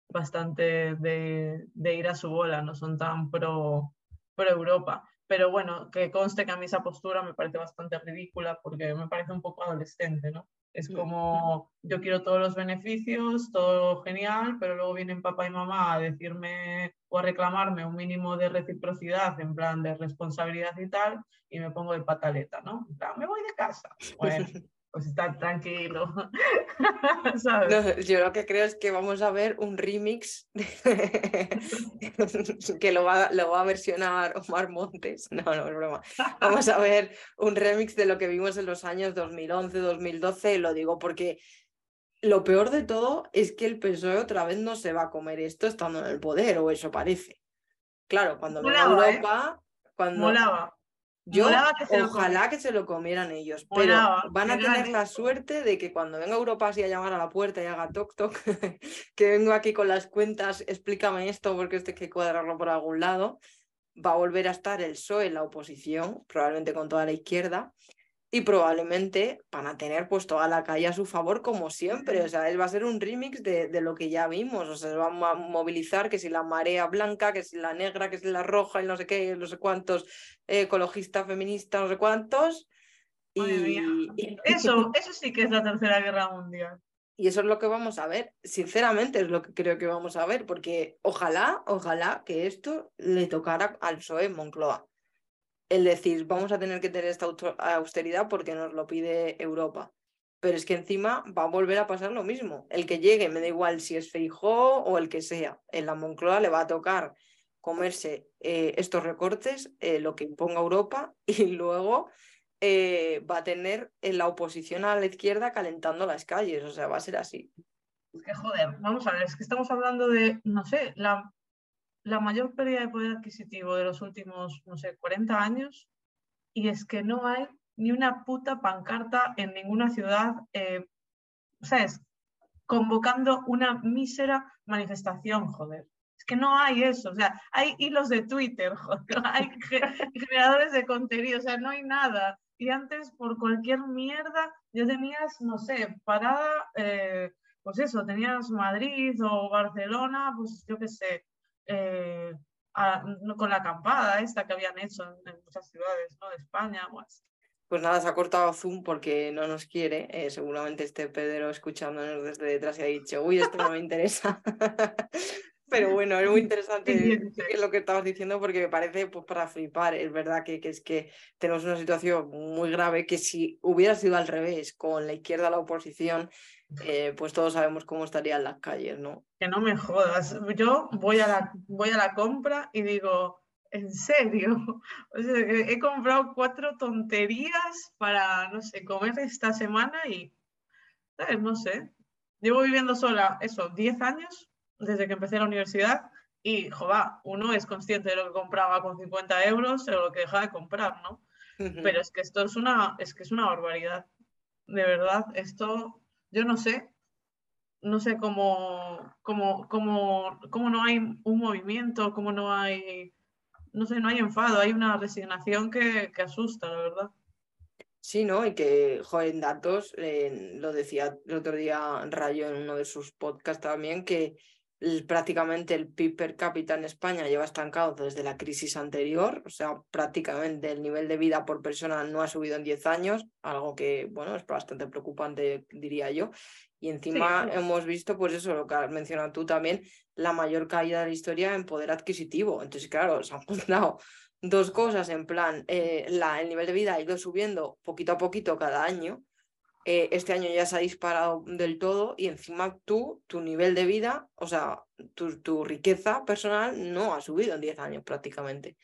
Speaker 2: bastante de, ir a su bola, no son tan pro, pro Europa. Pero bueno, que conste que a mí esa postura me parece bastante ridícula porque me parece un poco adolescente, ¿no? Es como, yo quiero todos los beneficios, todo genial, pero luego vienen papá y mamá a decirme o a reclamarme un mínimo de reciprocidad, en plan de responsabilidad y tal, y me pongo de pataleta, ¿no? En plan, me voy de casa. Bueno, pues está tranquilo.
Speaker 1: yo lo que creo es que vamos a ver un remix que lo va, lo va a versionar Omar Montes. No, no, es broma. Vamos a ver un remix de lo que vimos en los años 2011, 2012. Lo digo porque lo peor de todo es que el PSOE otra vez no se va a comer esto estando en el poder, o eso parece. Claro, cuando venga ¿eh? Europa, cuando
Speaker 2: Molaba.
Speaker 1: Yo ojalá que se lo comieran ellos, pero van a tener la suerte de que cuando venga Europa así a llamar a la puerta y haga toc toc, que vengo aquí con las cuentas, explícame esto porque este hay que cuadrarlo por algún lado, va a volver a estar el PSOE en la oposición, probablemente con toda la izquierda, y probablemente van a tener pues toda la calle a su favor como siempre. O sea, él va a ser un remix de, de, lo que ya vimos. O sea, se va a movilizar que si la marea blanca, que si la negra, que si la roja y no sé qué, no sé cuántos, eh, ecologista, feminista, no sé cuántos.
Speaker 2: Y... Eso, eso sí que es la tercera guerra mundial.
Speaker 1: Y eso es lo que vamos a ver, sinceramente es lo que creo que vamos a ver, porque ojalá, ojalá que esto le tocara al PSOE Moncloa el decir, vamos a tener que tener esta austeridad porque nos lo pide Europa. Pero es que encima va a volver a pasar lo mismo. El que llegue, me da igual si es Feijó o el que sea. En la Moncloa le va a tocar comerse eh, estos recortes, eh, lo que imponga Europa, y luego eh, va a tener en la oposición a la izquierda calentando las calles. O sea, va a ser así.
Speaker 2: Es que joder, vamos a ver, es que estamos hablando de, no sé, la la mayor pérdida de poder adquisitivo de los últimos, no sé, 40 años y es que no hay ni una puta pancarta en ninguna ciudad, eh, ¿sabes? Convocando una mísera manifestación, joder. Es que no hay eso, o sea, hay hilos de Twitter, joder, hay creadores de contenido, o sea, no hay nada. Y antes, por cualquier mierda, ya tenías, no sé, parada, eh, pues eso, tenías Madrid o Barcelona, pues yo qué sé, eh, con la acampada esta que habían hecho en, muchas ciudades ¿no? de España. Pues.
Speaker 1: nada, se ha cortado Zoom porque no nos quiere. Eh, seguramente este Pedro escuchándonos desde detrás y ha dicho, uy, esto no me interesa. Pero bueno, es muy interesante lo que estabas diciendo porque me parece pues, para flipar. Es verdad que, que, es que tenemos una situación muy grave que si hubiera sido al revés, con la izquierda la oposición, eh, pues todos sabemos cómo estarían las calles, ¿no?
Speaker 2: Que no me jodas. Yo voy a la, voy a la compra y digo, ¿en serio? he comprado cuatro tonterías para, no sé, comer esta semana y, ¿sabes? No sé. Llevo viviendo sola, eso, 10 años desde que empecé la universidad y, joder, uno es consciente de lo que compraba con 50 euros o lo que deja de comprar, ¿no? Pero es que esto es una, es que es una barbaridad. De verdad, esto yo no sé. no sé cómo, cómo, cómo, cómo no hay un movimiento, cómo no hay, no sé, no hay enfado, hay una resignación que, que asusta, la verdad.
Speaker 1: Sí, ¿no? Y que, joder, en datos, eh, lo decía el otro día Rayo en uno de sus podcasts también, que prácticamente el PIB per cápita en España lleva estancado desde la crisis anterior, o sea, prácticamente el nivel de vida por persona no ha subido en 10 años, algo que, bueno, es bastante preocupante, diría yo. Y encima hemos visto, pues eso, lo que has mencionado tú también, la mayor caída de la historia en poder adquisitivo. Entonces, claro, se han juntado dos cosas, en plan, eh, la, el nivel de vida ha ido subiendo poquito a poquito cada año eh, este año ya se ha disparado del todo y encima tú, tu nivel de vida, o sea, tu, tu riqueza personal no ha subido en 10 años prácticamente.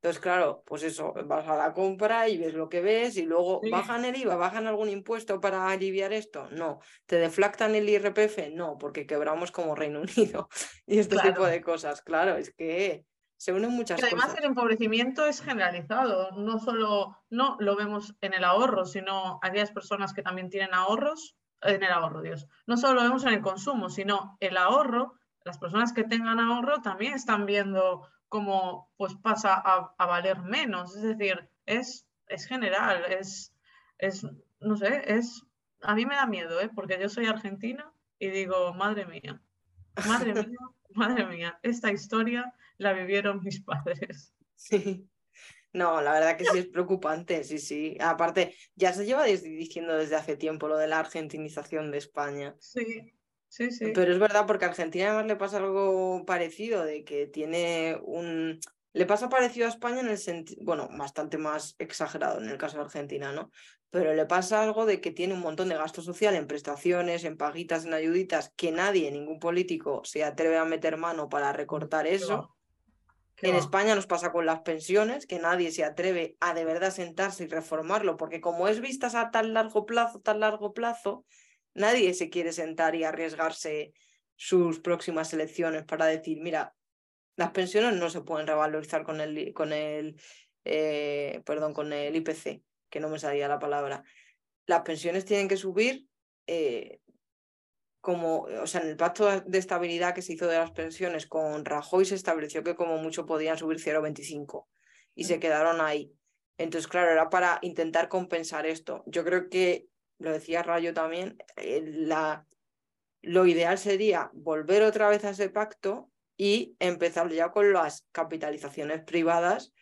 Speaker 1: Entonces, claro, pues eso, vas a la compra y ves lo que ves y luego bajan el IVA, bajan algún impuesto para aliviar esto. No, te deflactan el IRPF, no, porque quebramos como Reino Unido y este tipo de cosas. Claro, es que se unen muchas
Speaker 2: además
Speaker 1: cosas.
Speaker 2: el empobrecimiento es generalizado, no solo no lo vemos en el ahorro, sino aquellas personas que también tienen ahorros, en el ahorro, Dios, no solo lo vemos en el consumo, sino el ahorro, las personas que tengan ahorro también están viendo cómo pues pasa a, valer menos, es decir, es, es general, es, es, no sé, es, a mí me da miedo, ¿eh? porque yo soy argentina y digo, madre mía, madre mía, madre mía, esta historia la vivieron mis padres.
Speaker 1: Sí. No, la verdad que sí es preocupante, sí, sí. Aparte, ya se lleva diciendo desde hace tiempo lo de la argentinización de España.
Speaker 2: Sí, sí, sí.
Speaker 1: Pero es verdad, porque a Argentina además le pasa algo parecido, de que tiene un... Le pasa parecido a España en el sentido, bueno, bastante más exagerado en el caso de Argentina, ¿no? Pero le pasa algo de que tiene un montón de gasto social en prestaciones, en paguitas, en ayuditas, que nadie, ningún político se atreve a meter mano para recortar eso. En España nos pasa con las pensiones, que nadie se atreve a de verdad sentarse y reformarlo, porque como es vistas a tan largo plazo, tan largo plazo, nadie se quiere sentar y arriesgarse sus próximas elecciones para decir, mira, las pensiones no se pueden revalorizar con el, con el, eh, perdón, con el IPC, que no me salía la palabra. Las pensiones tienen que subir eh, como, o sea, en el pacto de estabilidad que se hizo de las pensiones con Rajoy se estableció que como mucho podían subir 0,25 y se quedaron ahí. Entonces, claro, era para intentar compensar esto. Yo creo que, lo decía Rayo también, eh, la, lo ideal sería volver otra vez a ese pacto y empezar ya con las capitalizaciones privadas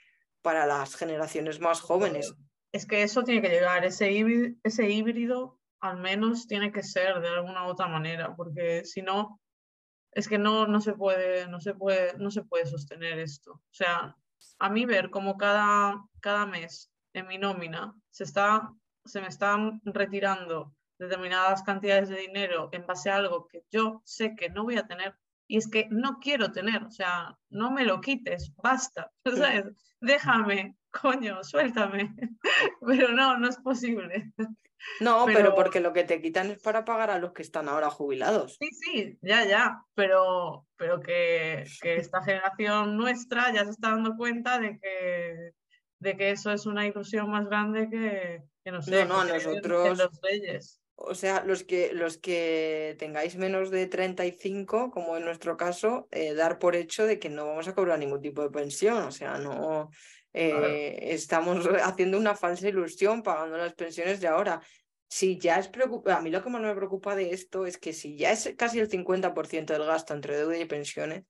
Speaker 1: para las generaciones más jóvenes.
Speaker 2: Es que eso tiene que llegar, ese híbrido, ese híbrido al menos tiene que ser de alguna u otra manera, porque si no, es que no, no, se puede, no, se puede, no se puede sostener esto. O sea, a mí ver cómo cada, cada mes en mi nómina se, está, se me están retirando determinadas cantidades de dinero en base a algo que yo sé que no voy a tener y es que no quiero tener, o sea, no me lo quites, basta, Déjame, coño, suéltame. Pero no, no es posible.
Speaker 1: No, pero... porque lo que te quitan es para pagar a los que están ahora jubilados.
Speaker 2: Sí, sí, ya, ya, pero, pero que, que esta generación nuestra ya se está dando cuenta de que, de que eso es una ilusión más grande que, que no sé,
Speaker 1: no, no, nosotros...
Speaker 2: los reyes.
Speaker 1: O sea, los que, los que tengáis menos de 35, como en nuestro caso, eh, dar por hecho de que no vamos a cobrar ningún tipo de pensión. O sea, no eh, estamos haciendo una falsa ilusión pagando las pensiones de ahora. Si ya es a mí lo que más me preocupa de esto es que si ya es casi el 50% del gasto entre deuda y pensiones,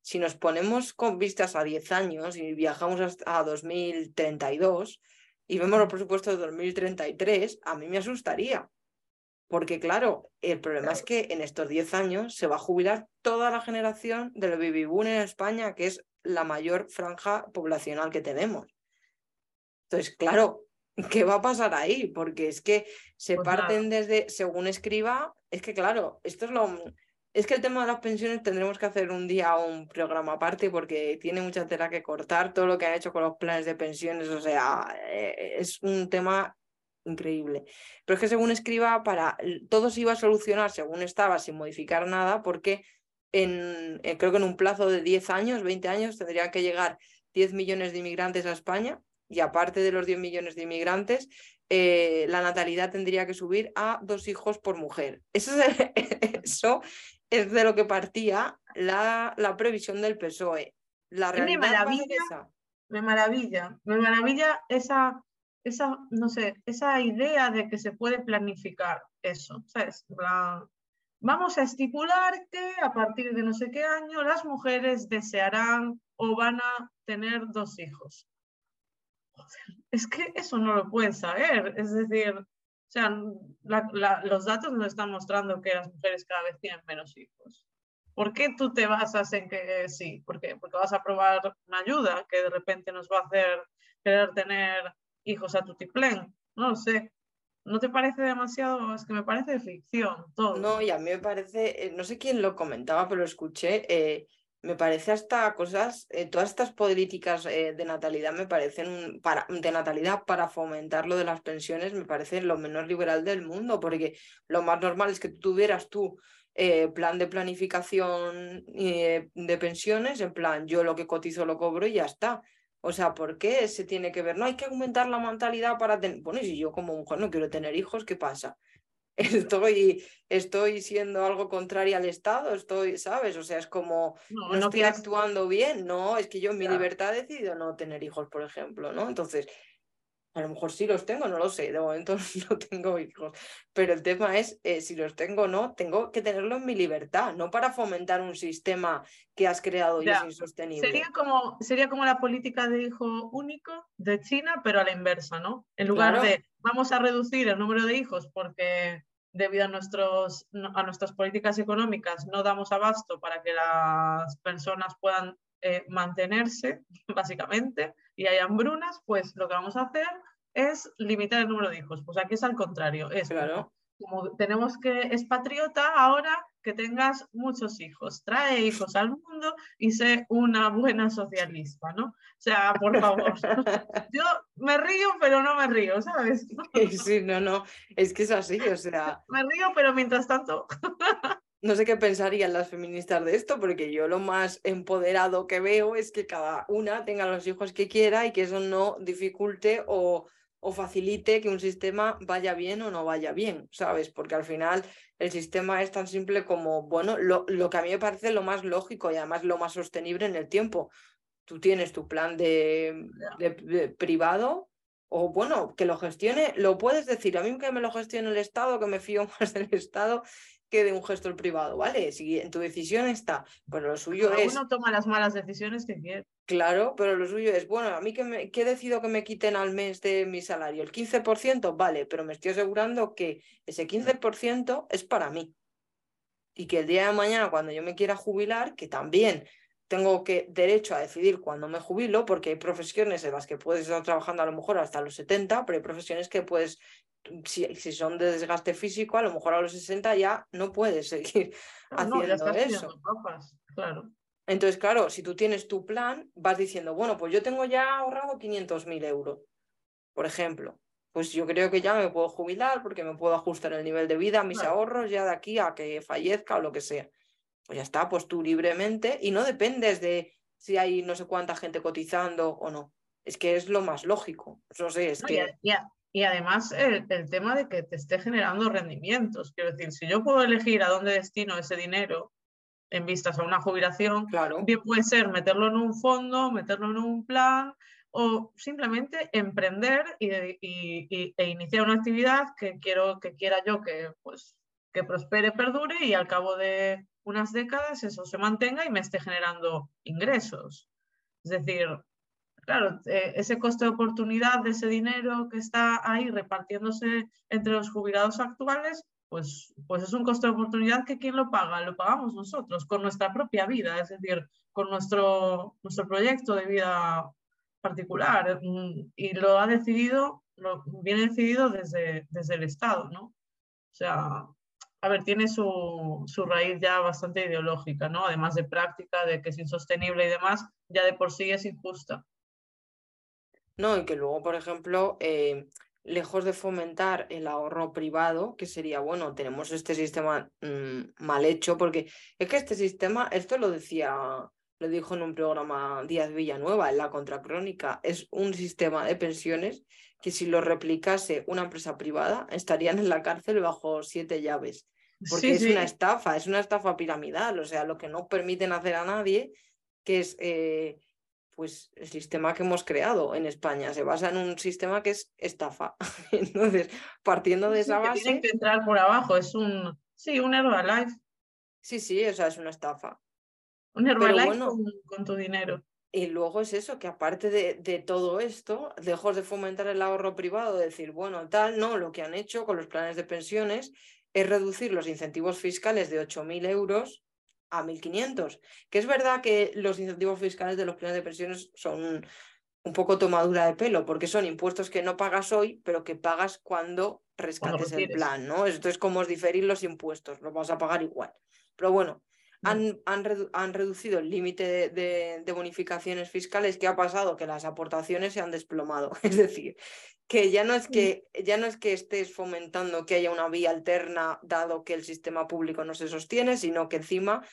Speaker 1: si nos ponemos con vistas a 10 años y viajamos hasta 2032 y vemos los presupuestos de 2033, a mí me asustaría. Porque claro, el problema es que en estos 10 años se va a jubilar toda la generación del baby boom en España, que es la mayor franja poblacional que tenemos. Entonces, claro, ¿qué va a pasar ahí? Porque es que se pues parten desde, según escriba, es que claro, esto es lo... Es que el tema de las pensiones tendremos que hacer un día un programa aparte porque tiene mucha tela que cortar, todo lo que han hecho con los planes de pensiones, o sea, eh, es un tema increíble. Pero es que según escriba, para todo se iba a solucionar según estaba, sin modificar nada, porque en, eh, creo que en un plazo de 10 años, 20 años, tendría que llegar 10 millones de inmigrantes a España y aparte de los 10 millones de inmigrantes, eh, la natalidad tendría que subir a dos hijos por mujer. Eso es, eso es de lo que partía la, la previsión del PSOE. La realidad
Speaker 2: me maravilla, me maravilla, me maravilla esa, esa, no sé, esa idea de que se puede planificar eso, ¿sabes? Vamos a estipular que a partir de no sé qué año las mujeres desearán o van a tener dos hijos. Es que eso no lo pueden saber, es decir, o sea, los datos nos están mostrando que las mujeres cada vez tienen menos hijos. ¿Por qué tú te basas en que sí? ¿Por qué? Porque vas a probar una ayuda que de repente nos va a hacer querer tener hijos a tutiplén. No lo sé. ¿No te parece demasiado? Es que me parece ficción todo.
Speaker 1: No, y a mí me parece, eh, no sé quién lo comentaba, pero escuché, eh, me parece hasta cosas, eh, todas estas políticas de natalidad me parecen, para, de natalidad para fomentar lo de las pensiones, me parece lo menos liberal del mundo, porque lo más normal es que tú tuvieras tú plan de planificación de pensiones, en plan, yo lo que cotizo lo cobro y ya está. O sea, ¿por qué se tiene que ver? No hay que aumentar la mentalidad para tener. Bueno, y si yo como mujer no quiero tener hijos, ¿qué pasa? Estoy, estoy siendo algo contrario al Estado, estoy, ¿sabes? O sea, es como no, estoy actuando bien, no, es que yo en mi libertad he decidido no tener hijos, por ejemplo, ¿no? Entonces, a lo mejor sí los tengo, no lo sé, de momento no tengo hijos, pero el tema es eh, si los tengo o no, tengo que tenerlo en mi libertad, no para fomentar un sistema que has creado y es insostenible.
Speaker 2: Sería como, sería como la política de hijo único de China, pero a la inversa, ¿no? En lugar de vamos a reducir el número de hijos porque debido a, nuestros, a nuestras políticas económicas no damos abasto para que las personas puedan eh, mantenerse, básicamente, y hay hambrunas, pues lo que vamos a hacer es limitar el número de hijos. Pues aquí es al contrario. Es
Speaker 1: claro.
Speaker 2: como tenemos que, es patriota ahora que tengas muchos hijos. Trae hijos al mundo y sé una buena socialista, ¿no? O sea, por favor. Yo me río, pero no me río, ¿sabes?
Speaker 1: Sí, no, no. Es que es así, o sea.
Speaker 2: Me río, pero mientras tanto.
Speaker 1: No sé qué pensarían las feministas de esto, porque yo lo más empoderado que veo es que cada una tenga los hijos que quiera y que eso no dificulte o, o facilite que un sistema vaya bien o no vaya bien, ¿sabes? Porque al final el sistema es tan simple como, bueno, lo, lo que a mí me parece lo más lógico y además lo más sostenible en el tiempo. Tú tienes tu plan de, de privado o bueno, que lo gestione, lo puedes decir, a mí que me lo gestione el Estado, que me fío más del Estado que de un gestor privado, ¿vale? Si en tu decisión está, pero lo suyo es...
Speaker 2: Uno toma las malas decisiones que quiere.
Speaker 1: Claro, pero lo suyo es, bueno, a mí que, me, que decido que me quiten al mes de mi salario, el 15%, vale, pero me estoy asegurando que ese 15% es para mí. Y que el día de mañana, cuando yo me quiera jubilar, que también tengo que derecho a decidir cuándo me jubilo, porque hay profesiones en las que puedes estar trabajando a lo mejor hasta los 70, pero hay profesiones que puedes si, si, son de desgaste físico, a lo mejor a los 60 ya no puedes seguir haciendo eso.
Speaker 2: claro.
Speaker 1: Entonces, claro, si tú tienes tu plan, vas diciendo, bueno, pues yo tengo ya ahorrado 500.000 euros, por ejemplo. Pues yo creo que ya me puedo jubilar porque me puedo ajustar el nivel de vida, mis ahorros ya de aquí a que fallezca o lo que sea. Pues ya está, pues tú libremente y no dependes de si hay no sé cuánta gente cotizando o no. Es que es lo más lógico. No sé, es que...
Speaker 2: Y además el, tema de que te esté generando rendimientos. Quiero decir, si yo puedo elegir a dónde destino ese dinero en vistas a una jubilación,
Speaker 1: claro.
Speaker 2: bien puede ser meterlo en un fondo, meterlo en un plan o simplemente emprender y, e iniciar una actividad que quiero que quiera yo que pues que prospere, perdure y al cabo de unas décadas eso se mantenga y me esté generando ingresos. Es decir, claro, eh, ese coste de oportunidad de ese dinero que está ahí repartiéndose entre los jubilados actuales, pues, pues es un coste de oportunidad que ¿quién lo paga? Lo pagamos nosotros, con nuestra propia vida, es decir, con nuestro, nuestro proyecto de vida particular. Mm, y lo ha decidido, lo viene decidido desde, desde el Estado, ¿no? O sea, a ver, tiene su, su, raíz ya bastante ideológica, ¿no? Además de práctica, de que es insostenible y demás, ya de por sí es injusta.
Speaker 1: No, y que luego, por ejemplo, eh, lejos de fomentar el ahorro privado, que sería, bueno, tenemos este sistema mm, mal hecho, porque es que este sistema, esto lo decía, lo dijo en un programa Díaz Villanueva, en la Contracrónica, es un sistema de pensiones que si lo replicase una empresa privada estarían en la cárcel bajo siete llaves. Porque es una estafa, es una estafa piramidal, o sea, lo que no permiten hacer a nadie, que es eh, pues el sistema que hemos creado en España. Se basa en un sistema que es estafa. Entonces, partiendo de esa base.
Speaker 2: Tienen que entrar por abajo, es un. Sí, un Herbalife.
Speaker 1: Sí, sí, o sea, es una estafa.
Speaker 2: Un Herbalife con, tu dinero.
Speaker 1: Y luego es eso, que aparte de, de, todo esto, lejos de fomentar el ahorro privado, decir, bueno, tal, no, lo que han hecho con los planes de pensiones es reducir los incentivos fiscales de 8.000 euros a 1.500. Que es verdad que los incentivos fiscales de los planes de pensiones son un poco tomadura de pelo, porque son impuestos que no pagas hoy, pero que pagas cuando rescates el plan, ¿no? Esto es como diferir los impuestos, los vas a pagar igual. Pero bueno, han, han, reducido el límite de, bonificaciones fiscales. ¿Qué ha pasado? Que las aportaciones se han desplomado. Es decir, que ya no es que, ya no es que estés fomentando que haya una vía alterna, dado que el sistema público no se sostiene, sino que encima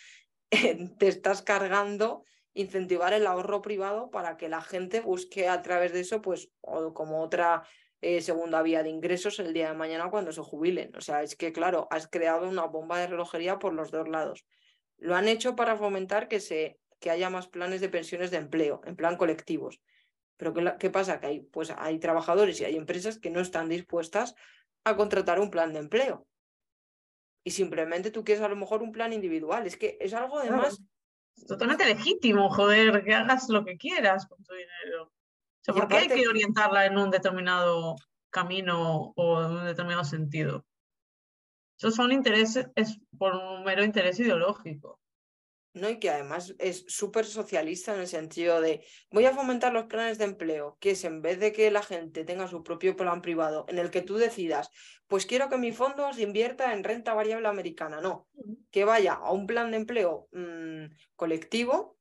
Speaker 1: te estás cargando incentivar el ahorro privado para que la gente busque a través de eso, pues, o como otra eh, segunda vía de ingresos el día de mañana cuando se jubilen. O sea, es que, claro, has creado una bomba de relojería por los dos lados. Lo han hecho para fomentar que, se, que haya más planes de pensiones de empleo, en plan colectivos. Pero ¿qué, pasa? Que hay, pues hay trabajadores y hay empresas que no están dispuestas a contratar un plan de empleo. Y simplemente tú quieres a lo mejor un plan individual. Es que es algo además...
Speaker 2: totalmente legítimo, joder, que hagas lo que quieras con tu dinero. O sea, ¿por qué hay que orientarla en un determinado camino o en un determinado sentido? Esos son intereses, es por un mero interés ideológico.
Speaker 1: ¿no? Y que además es súper socialista en el sentido de voy a fomentar los planes de empleo, que es en vez de que la gente tenga su propio plan privado en el que tú decidas, pues quiero que mi fondo se invierta en renta variable americana, no, que vaya a un plan de empleo mm, colectivo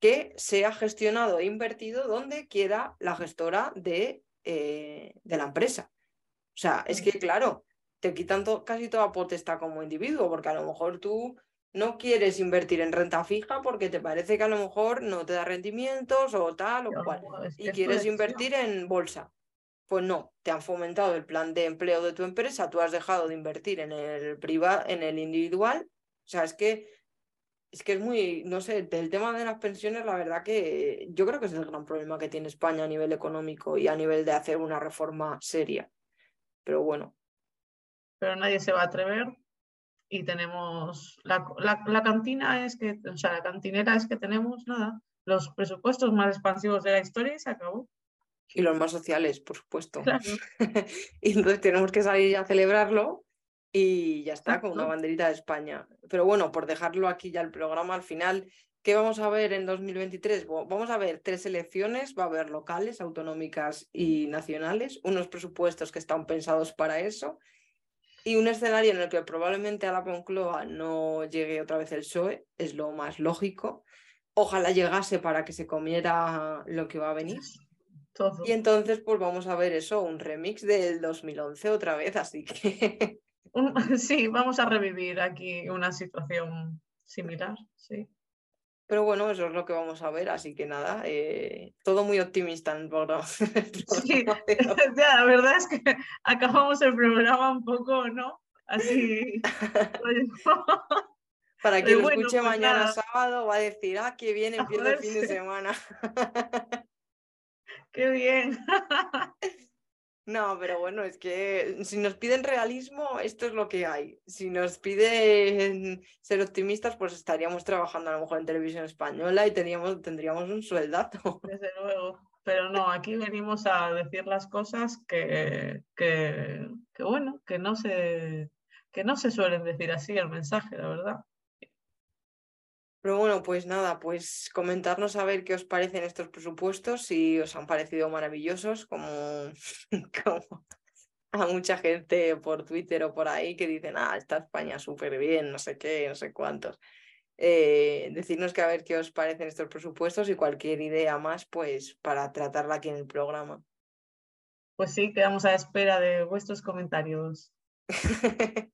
Speaker 1: que sea gestionado e invertido donde quiera la gestora de, eh, de la empresa. O sea, es que claro, te quitan casi toda potestad como individuo, porque a lo mejor tú no quieres invertir en renta fija porque te parece que a lo mejor no te da rendimientos o tal o cual, y quieres invertir en bolsa. Pues no, te han fomentado el plan de empleo de tu empresa, tú has dejado de invertir en el privado, en el individual. O sea, es que es que es muy, no sé, el tema de las pensiones, la verdad que yo creo que es el gran problema que tiene España a nivel económico y a nivel de hacer una reforma seria. Pero bueno,
Speaker 2: pero nadie se va a atrever. Y tenemos, la, la, cantina es que, o sea, la cantinera es que tenemos nada, los presupuestos más expansivos de la historia y se acabó.
Speaker 1: Y los más sociales, por supuesto. y entonces tenemos que salir a celebrarlo y ya está, con una banderita de España. Pero bueno, por dejarlo aquí ya el programa, al final, ¿qué vamos a ver en 2023? vamos a ver tres elecciones, va a haber locales, autonómicas y nacionales, unos presupuestos que están pensados para eso y un escenario en el que probablemente a la Moncloa no llegue otra vez el PSOE es lo más lógico. Ojalá llegase para que se comiera lo que va a venir. Y entonces, pues vamos a ver eso, un remix del 2011 otra vez, así que...
Speaker 2: Sí, vamos a revivir aquí una situación similar, sí.
Speaker 1: Pero bueno, eso es lo que vamos a ver, así que nada, eh, todo muy optimista en el programa.
Speaker 2: Sí, la verdad es que acabamos el programa un poco, ¿no? Así.
Speaker 1: Para quien lo escuche pues mañana sábado va a decir, ah, qué bien empieza el fin de semana.
Speaker 2: qué bien.
Speaker 1: No, pero bueno, es que si nos piden realismo, esto es lo que hay. Si nos piden ser optimistas, pues estaríamos trabajando a lo mejor en televisión española y tendríamos, tendríamos un sueldazo.
Speaker 2: Desde luego. Pero no, aquí venimos a decir las cosas que, que, que bueno, que no se que no se suelen decir así el mensaje, la verdad.
Speaker 1: Pero bueno, pues nada, pues comentarnos a ver qué os parecen estos presupuestos, si os han parecido maravillosos, como, a mucha gente por Twitter o por ahí que dicen, ah, está España súper bien, no sé qué, no sé cuántos. Eh, decirnos que a ver qué os parecen estos presupuestos y cualquier idea más, pues para tratarla aquí en el programa.
Speaker 2: Pues sí, quedamos a espera de vuestros comentarios.